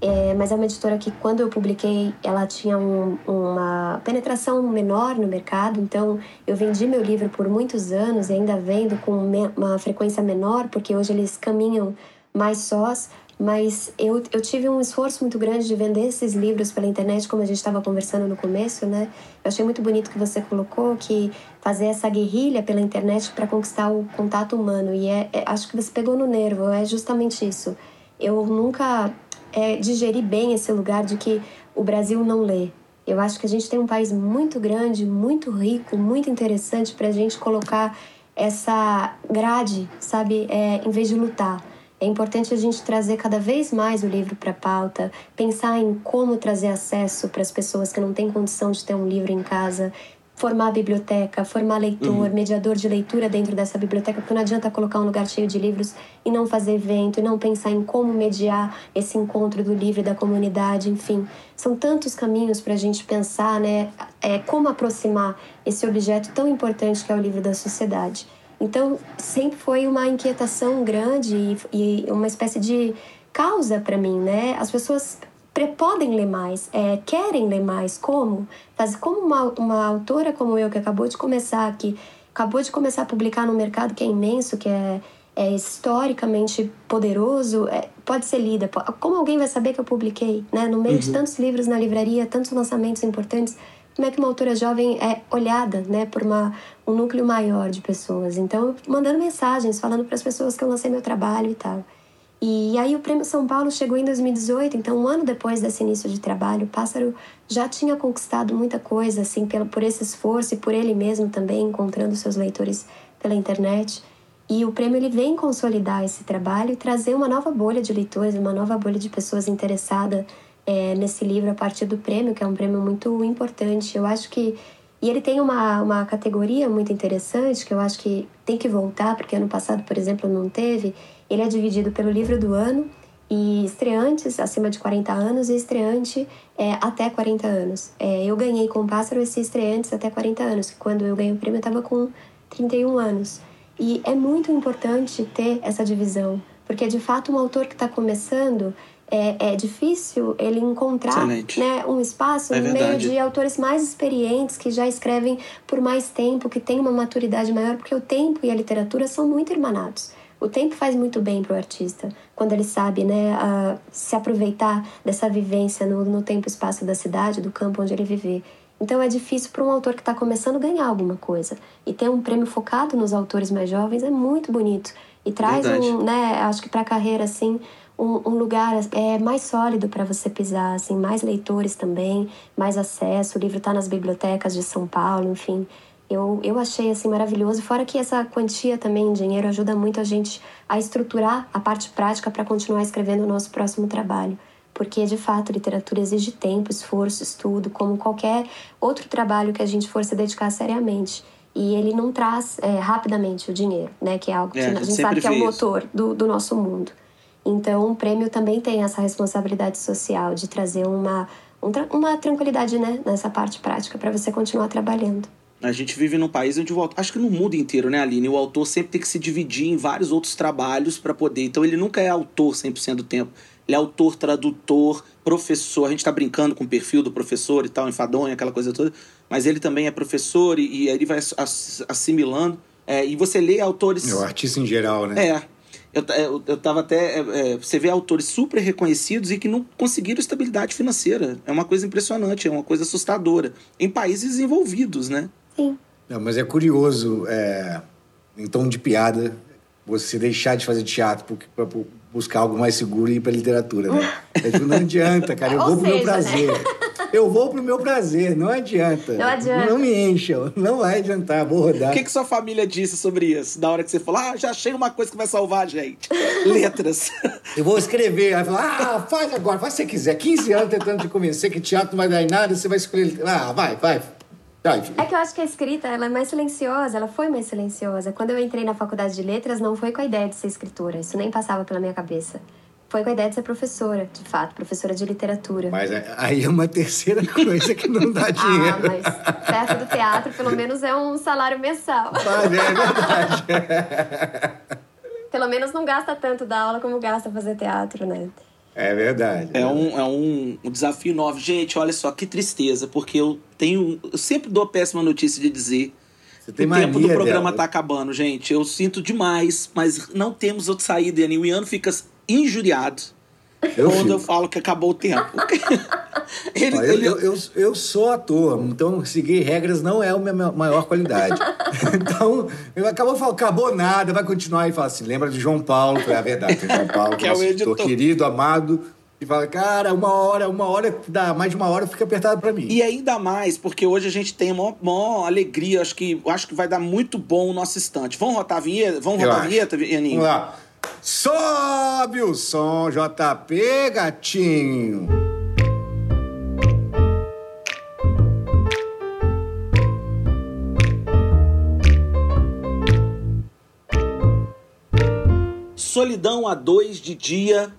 É, mas é uma editora que, quando eu publiquei, ela tinha um, uma penetração menor no mercado. Então, eu vendi meu livro por muitos anos e ainda vendo com uma frequência menor, porque hoje eles caminham mais sós. Mas eu, eu tive um esforço muito grande de vender esses livros pela internet, como a gente estava conversando no começo, né? Eu achei muito bonito que você colocou que fazer essa guerrilha pela internet para conquistar o contato humano. E é, é, acho que você pegou no nervo, é justamente isso. Eu nunca é, digeri bem esse lugar de que o Brasil não lê. Eu acho que a gente tem um país muito grande, muito rico, muito interessante para a gente colocar essa grade, sabe, é, em vez de lutar. É importante a gente trazer cada vez mais o livro para a pauta, pensar em como trazer acesso para as pessoas que não têm condição de ter um livro em casa, formar biblioteca, formar leitor, uhum. mediador de leitura dentro dessa biblioteca, porque não adianta colocar um lugar cheio de livros e não fazer evento, e não pensar em como mediar esse encontro do livro e da comunidade, enfim. São tantos caminhos para a gente pensar, né, é, como aproximar esse objeto tão importante que é o livro da sociedade. Então, sempre foi uma inquietação grande e, e uma espécie de causa para mim, né? As pessoas podem ler mais, é, querem ler mais. Como? Faz, como uma, uma autora como eu, que acabou de começar, que acabou de começar a publicar no mercado que é imenso, que é, é historicamente poderoso, é, pode ser lida. Como alguém vai saber que eu publiquei? Né? No meio uhum. de tantos livros na livraria, tantos lançamentos importantes, como é que uma autora jovem é olhada né, por uma, um núcleo maior de pessoas? Então, mandando mensagens, falando para as pessoas que eu lancei meu trabalho e tal. E aí o Prêmio São Paulo chegou em 2018, então um ano depois desse início de trabalho, o Pássaro já tinha conquistado muita coisa, assim, pelo, por esse esforço e por ele mesmo também, encontrando seus leitores pela internet. E o prêmio ele vem consolidar esse trabalho e trazer uma nova bolha de leitores, uma nova bolha de pessoas interessadas é, nesse livro a partir do prêmio, que é um prêmio muito importante. Eu acho que. E ele tem uma, uma categoria muito interessante que eu acho que tem que voltar, porque ano passado, por exemplo, não teve, ele é dividido pelo livro do ano e estreantes acima de 40 anos e estreante é, até 40 anos. É, eu ganhei com o Pássaro esse estreantes até 40 anos, quando eu ganhei o prêmio eu estava com 31 anos. E é muito importante ter essa divisão, porque de fato um autor que está começando é, é, difícil ele encontrar né, um espaço é no meio de autores mais experientes que já escrevem por mais tempo, que têm uma maturidade maior, porque o tempo e a literatura são muito irmanados. O tempo faz muito bem para o artista, quando ele sabe né, se aproveitar dessa vivência no, no tempo e espaço da cidade, do campo onde ele vive. Então é difícil para um autor que está começando ganhar alguma coisa. E ter um prêmio focado nos autores mais jovens é muito bonito. E traz Verdade. um, né, acho que para a carreira, assim, um, um, lugar é, mais sólido para você pisar, assim, mais leitores também, mais acesso. O livro está nas bibliotecas de São Paulo, enfim. Eu, eu achei assim maravilhoso, fora que essa quantia também em dinheiro ajuda muito a gente a estruturar a parte prática para continuar escrevendo o nosso próximo trabalho. Porque, de fato, literatura exige tempo, esforço, estudo, como qualquer outro trabalho que a gente for se dedicar seriamente. E ele não traz é, rapidamente o dinheiro, né? Que é algo que é, a gente sabe que é o motor do, do nosso mundo. Então, o prêmio também tem essa responsabilidade social de trazer uma, uma tranquilidade né, nessa parte prática para você continuar trabalhando. A gente vive num país onde o autor, acho que no mundo inteiro, né, Aline? O autor sempre tem que se dividir em vários outros trabalhos para poder. Então ele nunca é autor 100% do tempo. Ele é autor, tradutor, professor. A gente está brincando com o perfil do professor e tal, enfadonho, aquela coisa toda. Mas ele também é professor e, e ele vai assimilando. É, e você lê autores. É o artista em geral, né? É. Eu, eu, eu tava até. É, é, você vê autores super reconhecidos e que não conseguiram estabilidade financeira. É uma coisa impressionante, é uma coisa assustadora. Em países desenvolvidos, né? Sim. Não, mas é curioso, é, em tom de piada, você deixar de fazer teatro para buscar algo mais seguro e ir para literatura, né? Não adianta, cara. Eu vou pro meu né? prazer. Né? Eu vou pro meu prazer, não adianta. Não adianta. Não me encham, não vai adiantar, vou rodar. O que, que sua família disse sobre isso? Da hora que você falou, ah, já achei uma coisa que vai salvar a gente. Letras. Eu vou escrever. Aí falar, ah, faz agora, faz se você quiser. 15 anos tentando te convencer que teatro não vai dar em nada, você vai escolher. Ah, vai, vai, é que eu acho que a escrita ela é mais silenciosa, ela foi mais silenciosa. Quando eu entrei na faculdade de letras, não foi com a ideia de ser escritora, isso nem passava pela minha cabeça. Foi com a ideia de ser professora, de fato, professora de literatura. Mas é, aí é uma terceira coisa que não dá dinheiro. ah, mas perto do teatro, pelo menos é um salário mensal. Mas é verdade. pelo menos não gasta tanto da aula como gasta fazer teatro, né? É verdade. É, um, é um, um, desafio novo. Gente, olha só, que tristeza, porque eu tenho. Eu sempre dou a péssima notícia de dizer. O tempo do programa dela. tá acabando, gente. Eu sinto demais, mas não temos outra saída, e o Ian fica injuriado eu quando fico. eu falo que acabou o tempo. ele, ele... Eu, eu, eu, sou ator, então seguir regras não é a minha maior qualidade. então, eu acabo falando, acabou nada, vai continuar e fala assim: lembra de João Paulo, que é a verdade, João Paulo, que é o editor querido, amado. E fala, cara, uma hora, uma hora, dá mais de uma hora fica apertado para mim. E ainda mais, porque hoje a gente tem uma maior alegria, acho que, acho que vai dar muito bom o nosso instante. Vamos rotar a vinheta? Vamos rotar a vinheta? Vamos lá. Sobe o som, JP, gatinho. Solidão a dois de dia,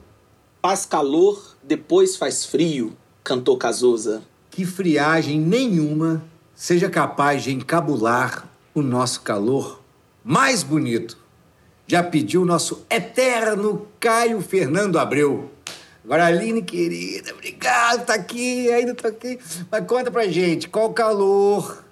faz calor, depois faz frio, cantou Cazuza. Que friagem nenhuma seja capaz de encabular o nosso calor mais bonito já pediu o nosso eterno Caio Fernando Abreu. Agora, Aline, querida, obrigado, tá aqui, ainda tô aqui. Mas conta pra gente, qual o calor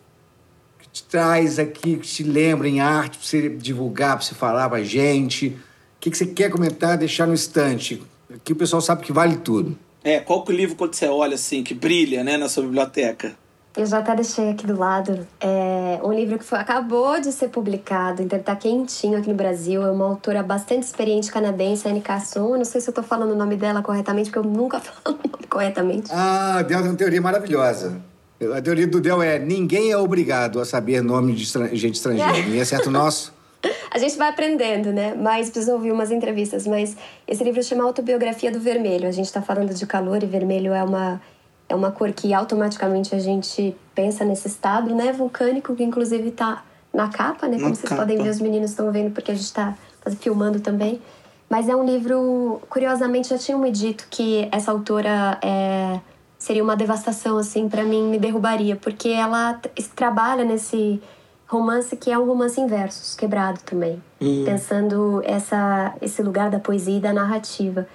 que te traz aqui, que te lembra em arte, pra você divulgar, pra você falar pra gente? O que, que você quer comentar, deixar no estante? Aqui o pessoal sabe que vale tudo. É, qual que o livro quando você olha assim, que brilha, né, na sua biblioteca? Eu já até deixei aqui do lado é, um livro que foi, acabou de ser publicado, então ele tá quentinho aqui no Brasil. É uma autora bastante experiente canadense, Anne Casson. Eu não sei se eu tô falando o nome dela corretamente, porque eu nunca falo o nome corretamente. Ah, Del tem uma teoria maravilhosa. A teoria do Del é: ninguém é obrigado a saber nome de estran gente estrangeira. É. Nem certo nosso. A gente vai aprendendo, né? Mas precisa ouvir umas entrevistas. Mas esse livro chama Autobiografia do Vermelho. A gente tá falando de calor e vermelho é uma é uma cor que automaticamente a gente pensa nesse estado, né, vulcânico, que inclusive está na capa, né, como na vocês capa. podem ver, os meninos estão vendo porque a gente está filmando também. Mas é um livro, curiosamente, já tinham me dito que essa autora é, seria uma devastação, assim, para mim, me derrubaria, porque ela trabalha nesse romance que é um romance em versos, quebrado também, hum. pensando essa, esse lugar da poesia e da narrativa.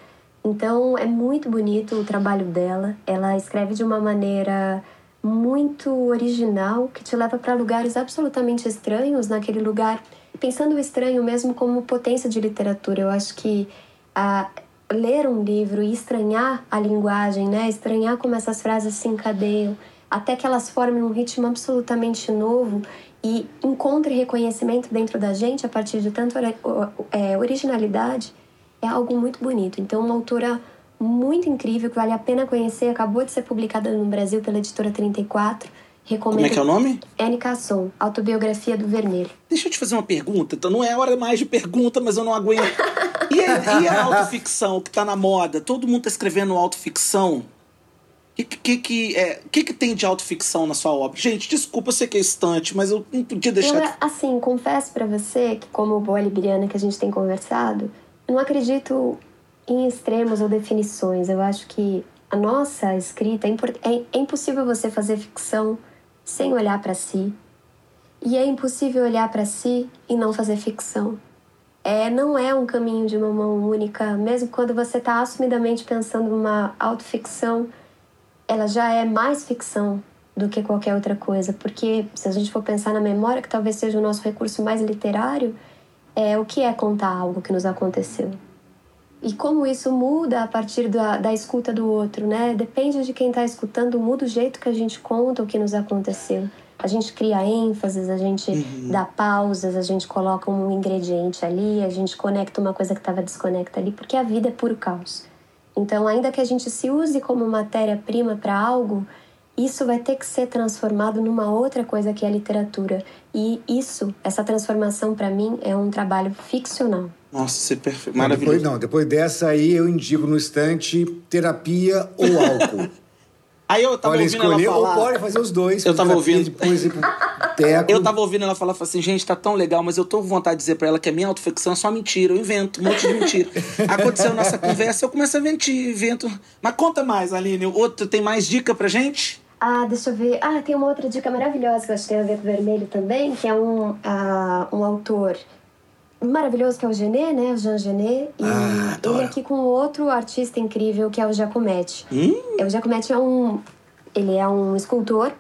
Então é muito bonito o trabalho dela. Ela escreve de uma maneira muito original que te leva para lugares absolutamente estranhos naquele lugar. Pensando o estranho mesmo como potência de literatura, eu acho que a ler um livro e estranhar a linguagem, né? Estranhar como essas frases se encadeiam, até que elas formem um ritmo absolutamente novo e encontre reconhecimento dentro da gente a partir de tanta é, originalidade é algo muito bonito. Então, uma autora muito incrível que vale a pena conhecer, acabou de ser publicada no Brasil pela editora 34. Recomendo. Como é que é o nome? Anne Casson, Autobiografia do Vermelho. Deixa eu te fazer uma pergunta. Então, não é hora mais de pergunta, mas eu não aguento. E a, e a autoficção que tá na moda? Todo mundo tá escrevendo autoficção. O que, que, que, é, que, que tem de autoficção na sua obra? Gente, desculpa, eu sei que é estante, mas eu não podia deixar. Eu, assim, confesso para você que, como boa libriana que a gente tem conversado, eu não acredito em extremos ou definições. Eu acho que a nossa escrita é, é, é impossível você fazer ficção sem olhar para si. E é impossível olhar para si e não fazer ficção. É, não é um caminho de uma mão única, mesmo quando você está assumidamente pensando numa autoficção, ela já é mais ficção do que qualquer outra coisa, porque se a gente for pensar na memória, que talvez seja o nosso recurso mais literário, é o que é contar algo que nos aconteceu. E como isso muda a partir da, da escuta do outro, né? Depende de quem está escutando, muda o jeito que a gente conta o que nos aconteceu. A gente cria ênfases, a gente dá pausas, a gente coloca um ingrediente ali, a gente conecta uma coisa que estava desconecta ali, porque a vida é puro caos. Então, ainda que a gente se use como matéria-prima para algo, isso vai ter que ser transformado numa outra coisa que é a literatura. E isso, essa transformação para mim é um trabalho ficcional. Nossa, você é perfeito. Não, Maravilhoso. Depois, não, depois dessa aí eu indico no estante terapia ou álcool. Aí eu tava pode ouvindo escolher ela falar. ou pode fazer os dois. Eu tava ouvindo. Depois ir pro teco. Eu tava ouvindo ela falar falei assim, gente, tá tão legal, mas eu tô com vontade de dizer pra ela que a minha autoficção é só mentira, eu invento um monte de mentira. Aconteceu a nossa conversa, eu começo a mentir, invento. Mas conta mais, Aline. Outro tem mais dica pra gente? Ah, deixa eu ver. Ah, tem uma outra dica maravilhosa que eu acho que tem a ver com vermelho também, que é um, ah, um autor maravilhoso que é o Genet, né? O Jean Genet. E Ah, adoro. ele aqui com outro artista incrível que é o Giacometti. Hum, É, O Giacometti é um... Ele é um escultor,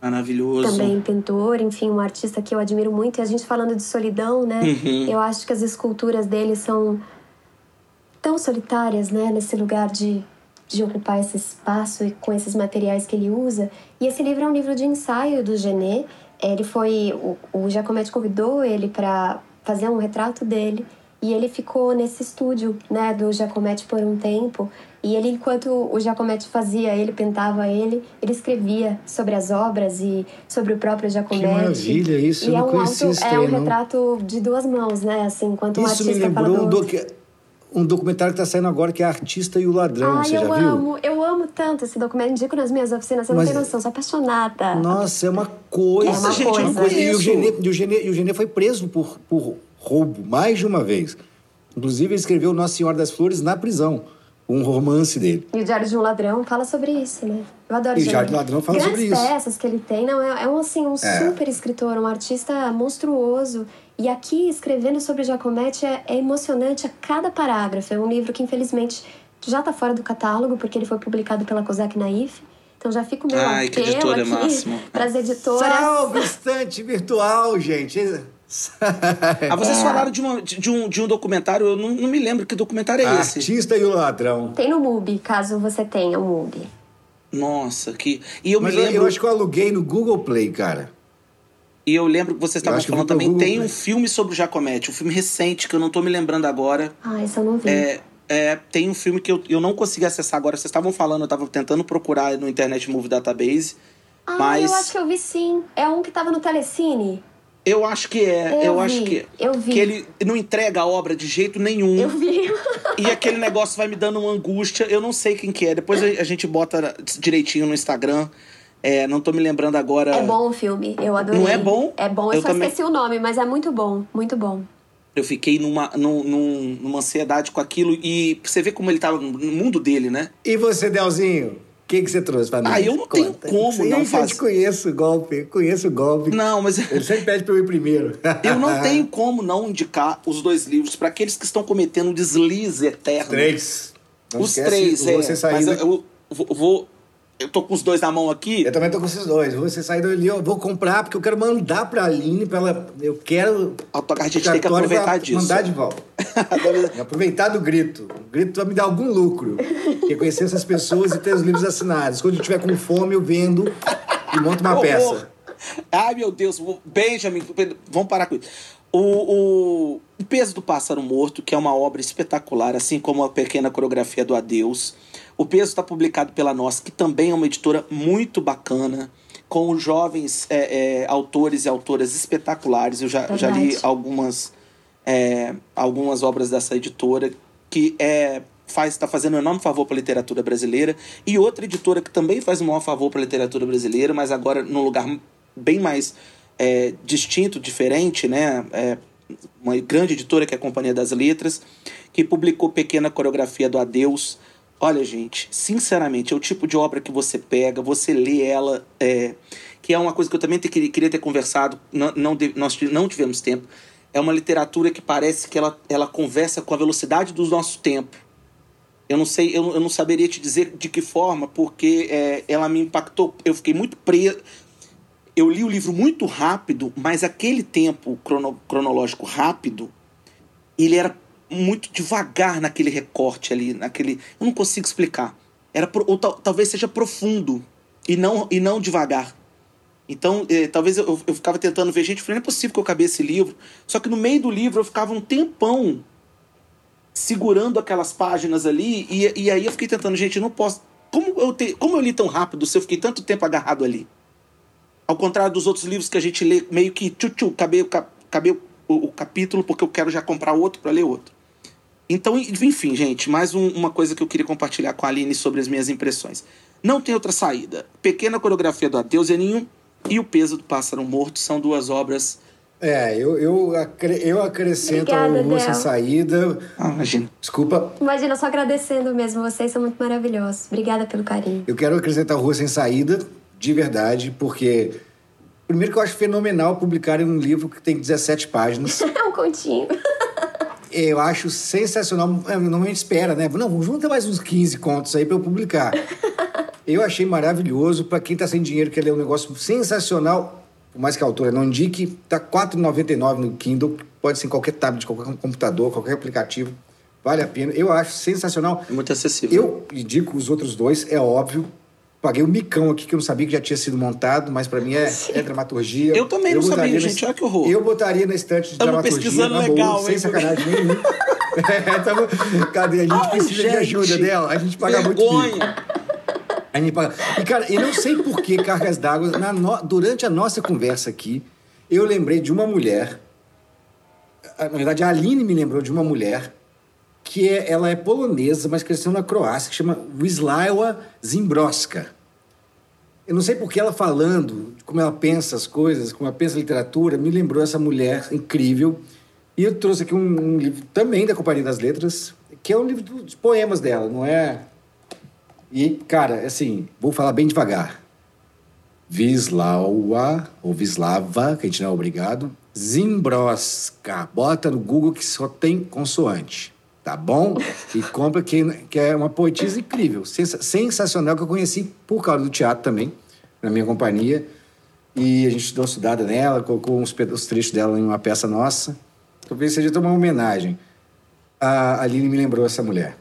maravilhoso. também pintor, enfim, um artista que eu admiro muito. E a gente falando de solidão, né? Uhum. Eu acho que as esculturas dele são tão solitárias, né? Nesse lugar de, de ocupar esse espaço e com esses materiais que ele usa. E esse livro é um livro de ensaio do Genet. Ele foi... O, o Giacometti convidou ele para fazer um retrato dele. E ele ficou nesse estúdio, né, do Giacometti por um tempo. E ele, enquanto o Giacometti fazia, ele pintava ele, ele escrevia sobre as obras e sobre o próprio Giacometti. maravilha, isso, E eu é não um conhecia auto, isso é um não. retrato de duas mãos, né? Assim, enquanto um Isso me artista fala lembrou um, do outro. Um documentário que tá saindo agora, que é Artista e o Ladrão. Ai, Você eu já viu? amo, eu amo tanto esse documento. Indico nas minhas oficinas, você não Mas- tem noção, sou apaixonada. Nossa, é uma coisa. É uma gente, coisa. E o. Genê, e o Genê, e o Genê foi preso por, por roubo mais de uma vez. Inclusive, ele escreveu Nossa Senhora das Flores na prisão. Um romance dele. E o Diário de um Ladrão fala sobre isso, né? Eu adoro E o Diário de um Ladrão fala Grandes sobre isso. peças que ele tem, não, é, é um, assim, um É. super escritor, um artista monstruoso. E aqui, escrevendo sobre Giacometti, é, é emocionante a cada parágrafo. É um livro que, infelizmente, já está fora do catálogo, porque ele foi publicado pela Cosac Naif. Então já fica o meu Ai, que editora aqui máximo. para as editoras. Salve, estante virtual, gente. Ah, vocês falaram de, uma- de- um, de um documentário, eu não, não me lembro que documentário é esse. Artista e o Ladrão. Tem no MUBI, caso você tenha um MUBI. Nossa, que. E eu Mas me lembro. eu acho que eu aluguei no Google Play, cara. E eu lembro que vocês estavam acho falando também. Google Tem um filme sobre o Giacometti, um filme recente que eu não tô me lembrando agora. Ah, esse eu não vi. É, é, tem um filme que eu, eu não consegui acessar agora. Vocês estavam falando, eu tava tentando procurar no Internet Movie Database. ah, mas eu acho que eu vi sim. É um que tava no Telecine. eu acho que é. Eu, Eu acho vi, que. eu vi. Que ele não entrega a obra de jeito nenhum. Eu vi. E aquele negócio vai me dando uma angústia. Eu não sei quem que é. Depois a a gente bota direitinho no Instagram. É, não tô me lembrando agora. É bom o filme, eu adorei. Não é bom? É bom, eu, Eu só também- esqueci o nome, mas é muito bom, muito bom. Eu fiquei numa, num- num- numa ansiedade com aquilo. E você vê como ele tava no mundo dele, né? E você, Delzinho? O que, que você trouxe pra nós? Ah, eu não tenho como Sim, não Eu fazer. te conheço o golpe, conheço o golpe. Não, mas Ele sempre pede pra eu ir primeiro. eu não tenho como não indicar os dois livros para aqueles que estão cometendo um deslize eterno. Três. Não Os três, é. Você Mas eu, eu vou, vou- Eu tô com os dois na mão aqui. Eu também tô com esses dois. Você saindo ali, eu vou comprar porque eu quero mandar pra Aline, pra ela. Eu quero. A gente tem que aproveitar disso. Mandar de volta. Aproveitar do grito. O grito vai me dar algum lucro. Que é conhecer essas pessoas e ter os livros assinados. Quando eu estiver com fome, eu vendo e monto uma peça. Ai, meu Deus. Benjamin, vamos parar com isso. O, o, o Peso do Pássaro Morto, que é uma obra espetacular, assim como a pequena coreografia do Adeus. O Peso está publicado pela Nós, que também é uma editora muito bacana, com jovens é, é, autores e autoras espetaculares. Eu já, já li algumas, é, algumas obras dessa editora, que é faz está fazendo um enorme favor para a literatura brasileira e outra editora que também faz um maior favor para a literatura brasileira, mas agora num lugar bem mais é, distinto, diferente, né? É, uma grande editora que é a Companhia das Letras, que publicou Pequena Coreografia do Adeus. Olha, gente, sinceramente, é o tipo de obra que você pega, você lê ela, é, que é uma coisa que eu também te, queria ter conversado, não, não, nós não tivemos tempo. É uma literatura que parece que ela, ela conversa com a velocidade do nosso tempo. Eu não sei, eu, eu não saberia te dizer de que forma, porque é, ela me impactou. Eu fiquei muito preso. Eu li o livro muito rápido, mas aquele tempo crono, cronológico rápido, ele era muito devagar naquele recorte ali, naquele. Eu não consigo explicar. Era ou tal, talvez seja profundo e não e não devagar. Então, eh, talvez eu, eu ficava tentando ver gente, falei, não é possível que eu acabei esse livro. Só que no meio do livro eu ficava um tempão segurando aquelas páginas ali, e, e aí eu fiquei tentando, gente, não posso. Como eu, te, como eu li tão rápido se eu fiquei tanto tempo agarrado ali? Ao contrário dos outros livros que a gente lê, meio que tchu-tchu, acabei, acabei o, o, capítulo porque eu quero já comprar outro para ler outro. Então, enfim, gente, mais um, uma coisa que eu queria compartilhar com a Aline sobre as minhas impressões. Não tem outra saída. Pequena coreografia do Adeus Zeninho e O Peso do Pássaro Morto são duas obras é, eu, eu, eu acrescento Obrigada, ao Rua Sem Saída. Ah, imagina. Desculpa. Imagina, só agradecendo mesmo. Vocês são muito maravilhosos. Obrigada pelo carinho. Eu quero acrescentar o Rua Sem Saída, de verdade, porque. Primeiro que eu acho fenomenal publicarem um livro que tem 17 páginas. é um continho. Eu acho sensacional. É, normalmente espera, né? Não, junta mais uns 15 contos aí para eu publicar. eu achei maravilhoso. Para quem tá sem dinheiro, quer ler um negócio sensacional por mais que a autora não indique, está R$ 4,99 no Kindle, pode ser em qualquer tablet, qualquer computador, qualquer aplicativo. Vale a pena. Eu acho sensacional. É muito acessível. Eu indico os outros dois, é óbvio. Paguei um micão aqui que eu não sabia que já tinha sido montado, mas para mim é, é, dramaturgia. Eu também eu não sabia, gente. Olha que horror. Eu botaria na estante de Tamo dramaturgia. pesquisando na legal, boa, hein, sem sacanagem nenhuma. é, tamo... Cadê? A gente Ai, precisa gente. de ajuda dela. A gente paga Vergonha. muito mico. E, cara, eu não sei por que cargas d'água. No... Durante a nossa conversa aqui, eu lembrei de uma mulher. Na verdade, a Aline me lembrou de uma mulher que é, ela é polonesa, mas cresceu na Croácia, que chama Wisława Zimbrowska. Eu não sei por que ela falando, como ela pensa as coisas, como ela pensa a literatura, me lembrou essa mulher incrível. E eu trouxe aqui um, um livro também da Companhia das Letras, que é um livro de poemas dela, não é e, cara, assim, vou falar bem devagar. Vislaua, ou Vislava, que a gente não é obrigado. Zimbroska. Bota no Google que só tem consoante. Tá bom? E compra que, que é uma poetisa incrível, sensacional, que eu conheci por causa do teatro também, na minha companhia. E a gente deu uma estudada nela, colocou uns, os trechos dela em uma peça nossa. Talvez seja uma homenagem. A Aline me lembrou essa mulher.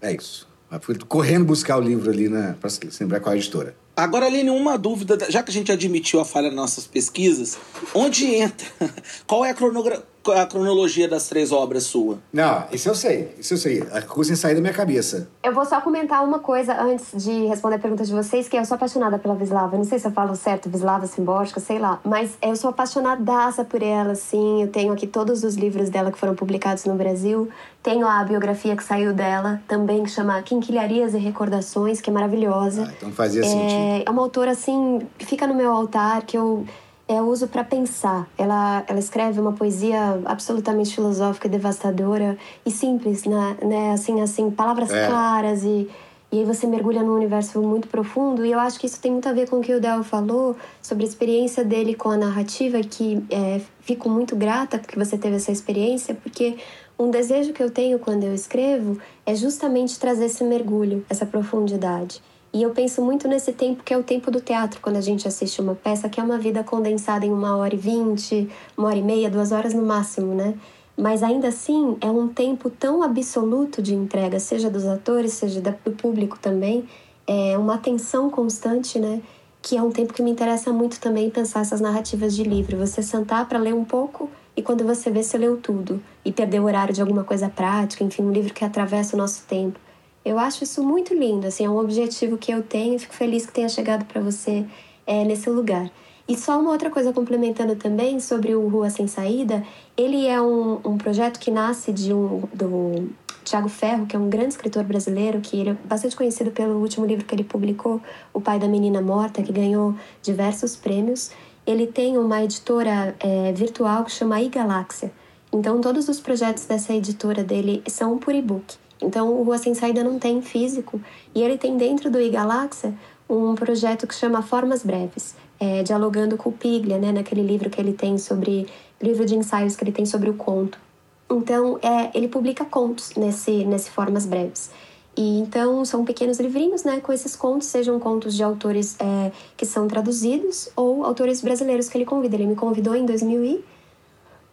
É isso. Fui correndo buscar o livro ali para se lembrar qual é a editora. Agora, Aline, uma dúvida, já que a gente admitiu a falha nas nossas pesquisas, onde entra? Qual é a, a cronologia das três obras sua? Não, isso eu sei, isso eu sei. A coisa sem sair da minha cabeça. Eu vou só comentar uma coisa antes de responder a pergunta de vocês, que eu sou apaixonada pela Vislava. Eu não sei se eu falo certo, Vislava Simbótica, sei lá. Mas eu sou apaixonadaça por ela, sim. Eu tenho aqui todos os livros dela que foram publicados no Brasil. Tenho a biografia que saiu dela, também, que chama Quinquilharias e Recordações, que é maravilhosa. Ah, então fazia é... sentido. É uma autora, assim, que fica no meu altar, que eu é, uso para pensar. Ela, ela escreve uma poesia absolutamente filosófica e devastadora e simples, né? né? Assim, assim, palavras é. claras e, e aí você mergulha num universo muito profundo. E eu acho que isso tem muito a ver com o que o Del falou sobre a experiência dele com a narrativa, que é, fico muito grata que você teve essa experiência, porque um desejo que eu tenho quando eu escrevo é justamente trazer esse mergulho, essa profundidade. E eu penso muito nesse tempo que é o tempo do teatro, quando a gente assiste uma peça que é uma vida condensada em uma hora e vinte, uma hora e meia, duas horas no máximo, né? Mas ainda assim é um tempo tão absoluto de entrega, seja dos atores, seja do público também, é uma atenção constante, né? Que é um tempo que me interessa muito também pensar essas narrativas de livro. Você sentar para ler um pouco e quando você vê, você leu tudo. E perder o horário de alguma coisa prática, enfim, um livro que atravessa o nosso tempo. Eu acho isso muito lindo, assim, é um objetivo que eu tenho, fico feliz que tenha chegado para você é, nesse lugar. E só uma outra coisa complementando também sobre o Rua Sem Saída, ele é um, um projeto que nasce de um, do Tiago Ferro, que é um grande escritor brasileiro, que ele é bastante conhecido pelo último livro que ele publicou, O Pai da Menina Morta, que ganhou diversos prêmios. Ele tem uma editora é, virtual que chama iGaláxia. Então, todos os projetos dessa editora dele são por e-book. Então, o Rua Sem Saída não tem físico e ele tem dentro do iGaláxia um projeto que chama Formas Breves, é, dialogando com o Piglia, né, naquele livro que ele tem sobre livro de ensaios que ele tem sobre o conto. Então, é, ele publica contos nesse nesse Formas Breves. E então são pequenos livrinhos, né, com esses contos, sejam contos de autores é, que são traduzidos ou autores brasileiros que ele convida. Ele me convidou em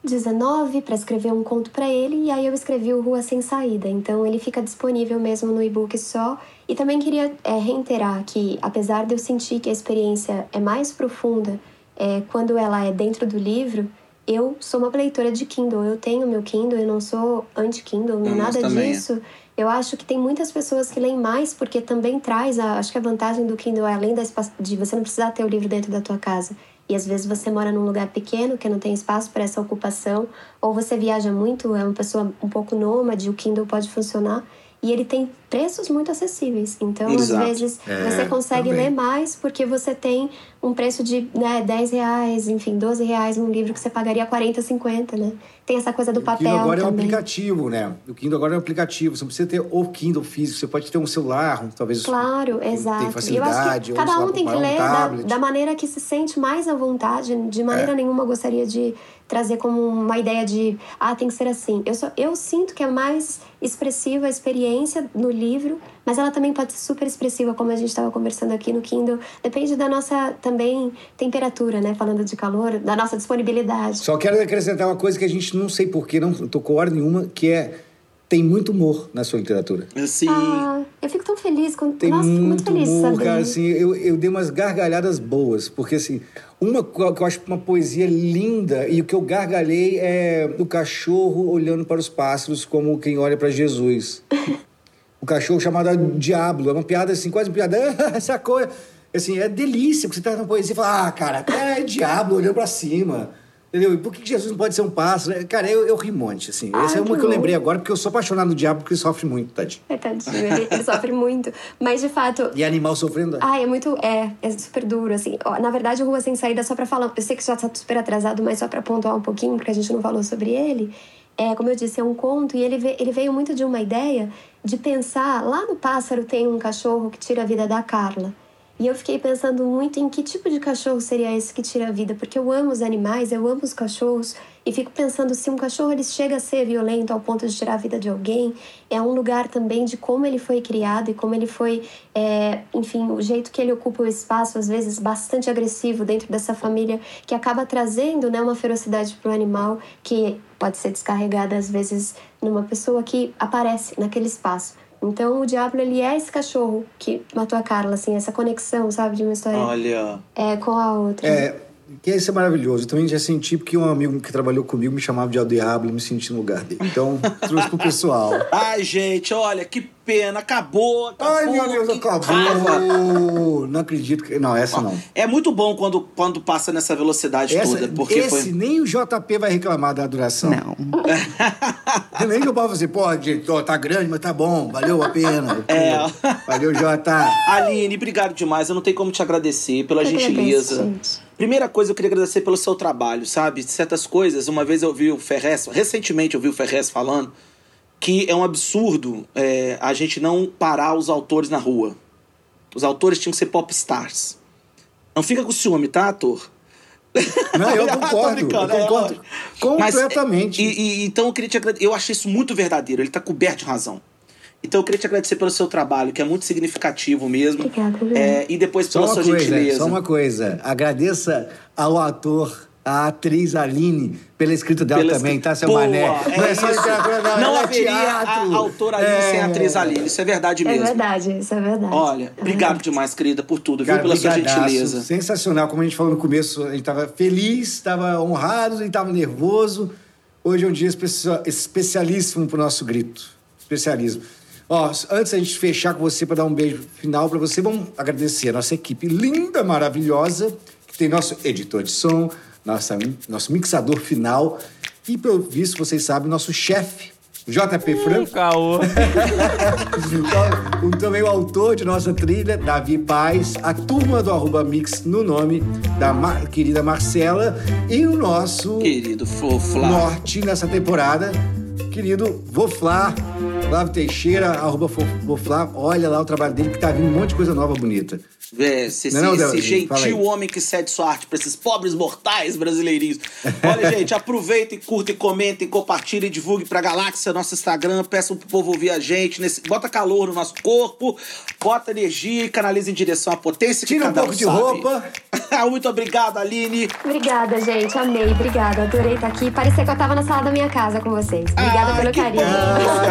2019 para escrever um conto para ele e aí eu escrevi o Rua Sem Saída. Então ele fica disponível mesmo no e-book só. E também queria é, reiterar que, apesar de eu sentir que a experiência é mais profunda é, quando ela é dentro do livro, eu sou uma leitora de Kindle. Eu tenho meu Kindle, eu não sou anti-Kindle, nem nada também. disso. Eu acho que tem muitas pessoas que leem mais porque também traz a, acho que a vantagem do Kindle é além da de você não precisar ter o livro dentro da tua casa. E às vezes você mora num lugar pequeno que não tem espaço para essa ocupação, ou você viaja muito, é uma pessoa um pouco nômade, o Kindle pode funcionar. E ele tem preços muito acessíveis. Então, Exato. às vezes, É, você consegue também. ler mais porque você tem um preço de né, 10 reais, enfim, 12 reais num livro que você pagaria 40, 50, né? Tem essa coisa do O papel Kindle agora é um também. aplicativo, né? O Kindle agora é um aplicativo. Você não precisa ter o Kindle físico. Você pode ter um celular, talvez. Claro, exato. Tem E eu facilidade. acho que cada um tem que comprar um ler da, da maneira que se sente mais à vontade. De maneira É. nenhuma eu gostaria de trazer como uma ideia de, ah, tem que ser assim. Eu, só, eu sinto que é mais expressiva a experiência no livro, mas ela também pode ser super expressiva, como a gente estava conversando aqui no Kindle. Depende da nossa, também, temperatura, né? Falando de calor, da nossa disponibilidade. Só quero acrescentar uma coisa que a gente não sei porquê, não tocou hora nenhuma, que é tem muito humor na sua literatura. Assim, Ah, eu fico tão feliz. Com... Tem Nossa, fico muito muito feliz de humor, saber. cara. Assim, eu, eu dei umas gargalhadas boas, porque assim, uma que eu acho uma poesia linda e o que eu gargalhei é o cachorro olhando para os pássaros como quem olha para Jesus. o cachorro chamado Diablo, é uma piada assim, quase uma piada, essa coisa. Assim, é delícia, porque você tá na poesia e fala, ah, cara, é Diablo olhando para cima. Entendeu? E por que Jesus não pode ser um pássaro? Cara, eu, eu ri um monte, assim. Ai, Essa é uma que que eu lembrei agora, porque eu sou apaixonado no diabo, porque ele sofre muito, tadinho. É, tadinho, ele, ele sofre muito. Mas, de fato, E animal sofrendo. Ah, é muito. É, é super duro, assim. Na verdade, o Rua Sem Saída, só pra falar. Eu sei que já tá super atrasado, mas só pra pontuar um pouquinho, porque a gente não falou sobre ele. É, como eu disse, é um conto e ele, ele veio muito de uma ideia de pensar. Lá no Pássaro tem um cachorro que tira a vida da Carla. E eu fiquei pensando muito em que tipo de cachorro seria esse que tira a vida, porque eu amo os animais, eu amo os cachorros, e fico pensando se um cachorro ele chega a ser violento ao ponto de tirar a vida de alguém, é um lugar também de como ele foi criado e como ele foi, é, enfim, o jeito que ele ocupa o espaço, às vezes bastante agressivo dentro dessa família, que acaba trazendo né, uma ferocidade para o animal que pode ser descarregada às vezes numa pessoa que aparece naquele espaço. Então o Diablo ele é esse cachorro que matou a Carla, assim, essa conexão, sabe, de uma história olha. é, com a outra. É, que isso é maravilhoso. Eu também já senti porque um amigo que trabalhou comigo me chamava de Diablo e me senti no lugar dele. Então, trouxe pro pessoal. Ai, gente, olha, que pena. Acabou, acabou. Ai, meu Deus, acabou! Não acredito que. Não, essa não. É muito bom quando, quando passa nessa velocidade Essa, toda, porque esse foi... nem o JP vai reclamar da duração. Não. nem que eu posso assim, pô, gente, ó, tá grande, mas tá bom, valeu a pena. É. Valeu, Jota. Aline, obrigado demais. Eu não tenho como te agradecer pela Eu gentileza. agradeço. Primeira coisa, eu queria agradecer pelo seu trabalho, sabe? Certas coisas, uma vez eu vi o Ferrez, recentemente eu vi o Ferrez falando que é um absurdo é, a gente não parar os autores na rua. Os autores tinham que ser pop stars. Não fica com ciúme, tá, ator? Não, eu Tô concordo. eu é, concordo lógico. Mas, completamente. e, e- então eu queria te agradecer. Eu achei isso muito verdadeiro. Ele tá coberto de razão. Então eu queria te agradecer pelo seu trabalho, que é muito significativo mesmo. Obrigada? É, e depois Só pela uma sua coisa, gentileza. só uma coisa. Agradeça ao ator, à atriz Aline, pela escrita dela Pela também, escrita- tá, seu Boa, Mané? é não é só literatura, não. Não é haveria teatro. a autora Aline sem a atriz Aline. Isso é verdade É mesmo. verdade, isso é verdade. Olha, É obrigado verdade. demais, querida, por tudo, Cara, viu? Pela sua gentileza. Sensacional. Como a gente falou no começo, a gente tava feliz, tava honrado e tava nervoso. Hoje é um dia especia- especialíssimo pro nosso grito. Especialismo. Ó, antes da gente fechar com você para dar um beijo final para você, vamos agradecer a nossa equipe linda, maravilhosa, que tem nosso editor de som, nossa, nosso mixador final e, pelo visto, vocês sabem, nosso chefe JP Franco. Caô. o, também o autor de nossa trilha, Davi Paz, a turma do Arroba Mix no nome da Mar- querida Marcela e o nosso Querido Fofla. norte nessa temporada, querido Voflá, Flávio Teixeira, arroba Voflá. Olha lá o trabalho dele que tá vindo um monte de coisa nova bonita. Vé, esse, Não é não, esse gentil homem que cede sua arte pra esses pobres mortais brasileirinhos. Olha, gente, aproveitem, curtem, comentem, compartilhem, divulguem pra galáxia, nosso Instagram, peçam pro povo ouvir a gente. Nesse, bota calor no nosso corpo, bota energia e canaliza em direção à potência que Tira um pouco de sabe. roupa. Muito obrigado, Aline. Obrigada, gente. Amei. Obrigada. Adorei estar aqui. Parecia que eu tava na sala da minha casa com vocês. Obrigada Ah, pelo que carinho.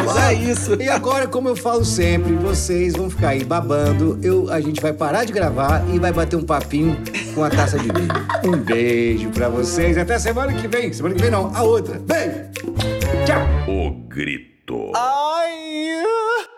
bom. É isso. E agora, como eu falo sempre, vocês vão ficar aí babando. Eu, a gente vai parar de gravar e vai bater um papinho com a taça de vinho. Um beijo pra vocês. Até semana que vem. Semana que vem não, a outra. Beijo. Tchau. O grito. Ai!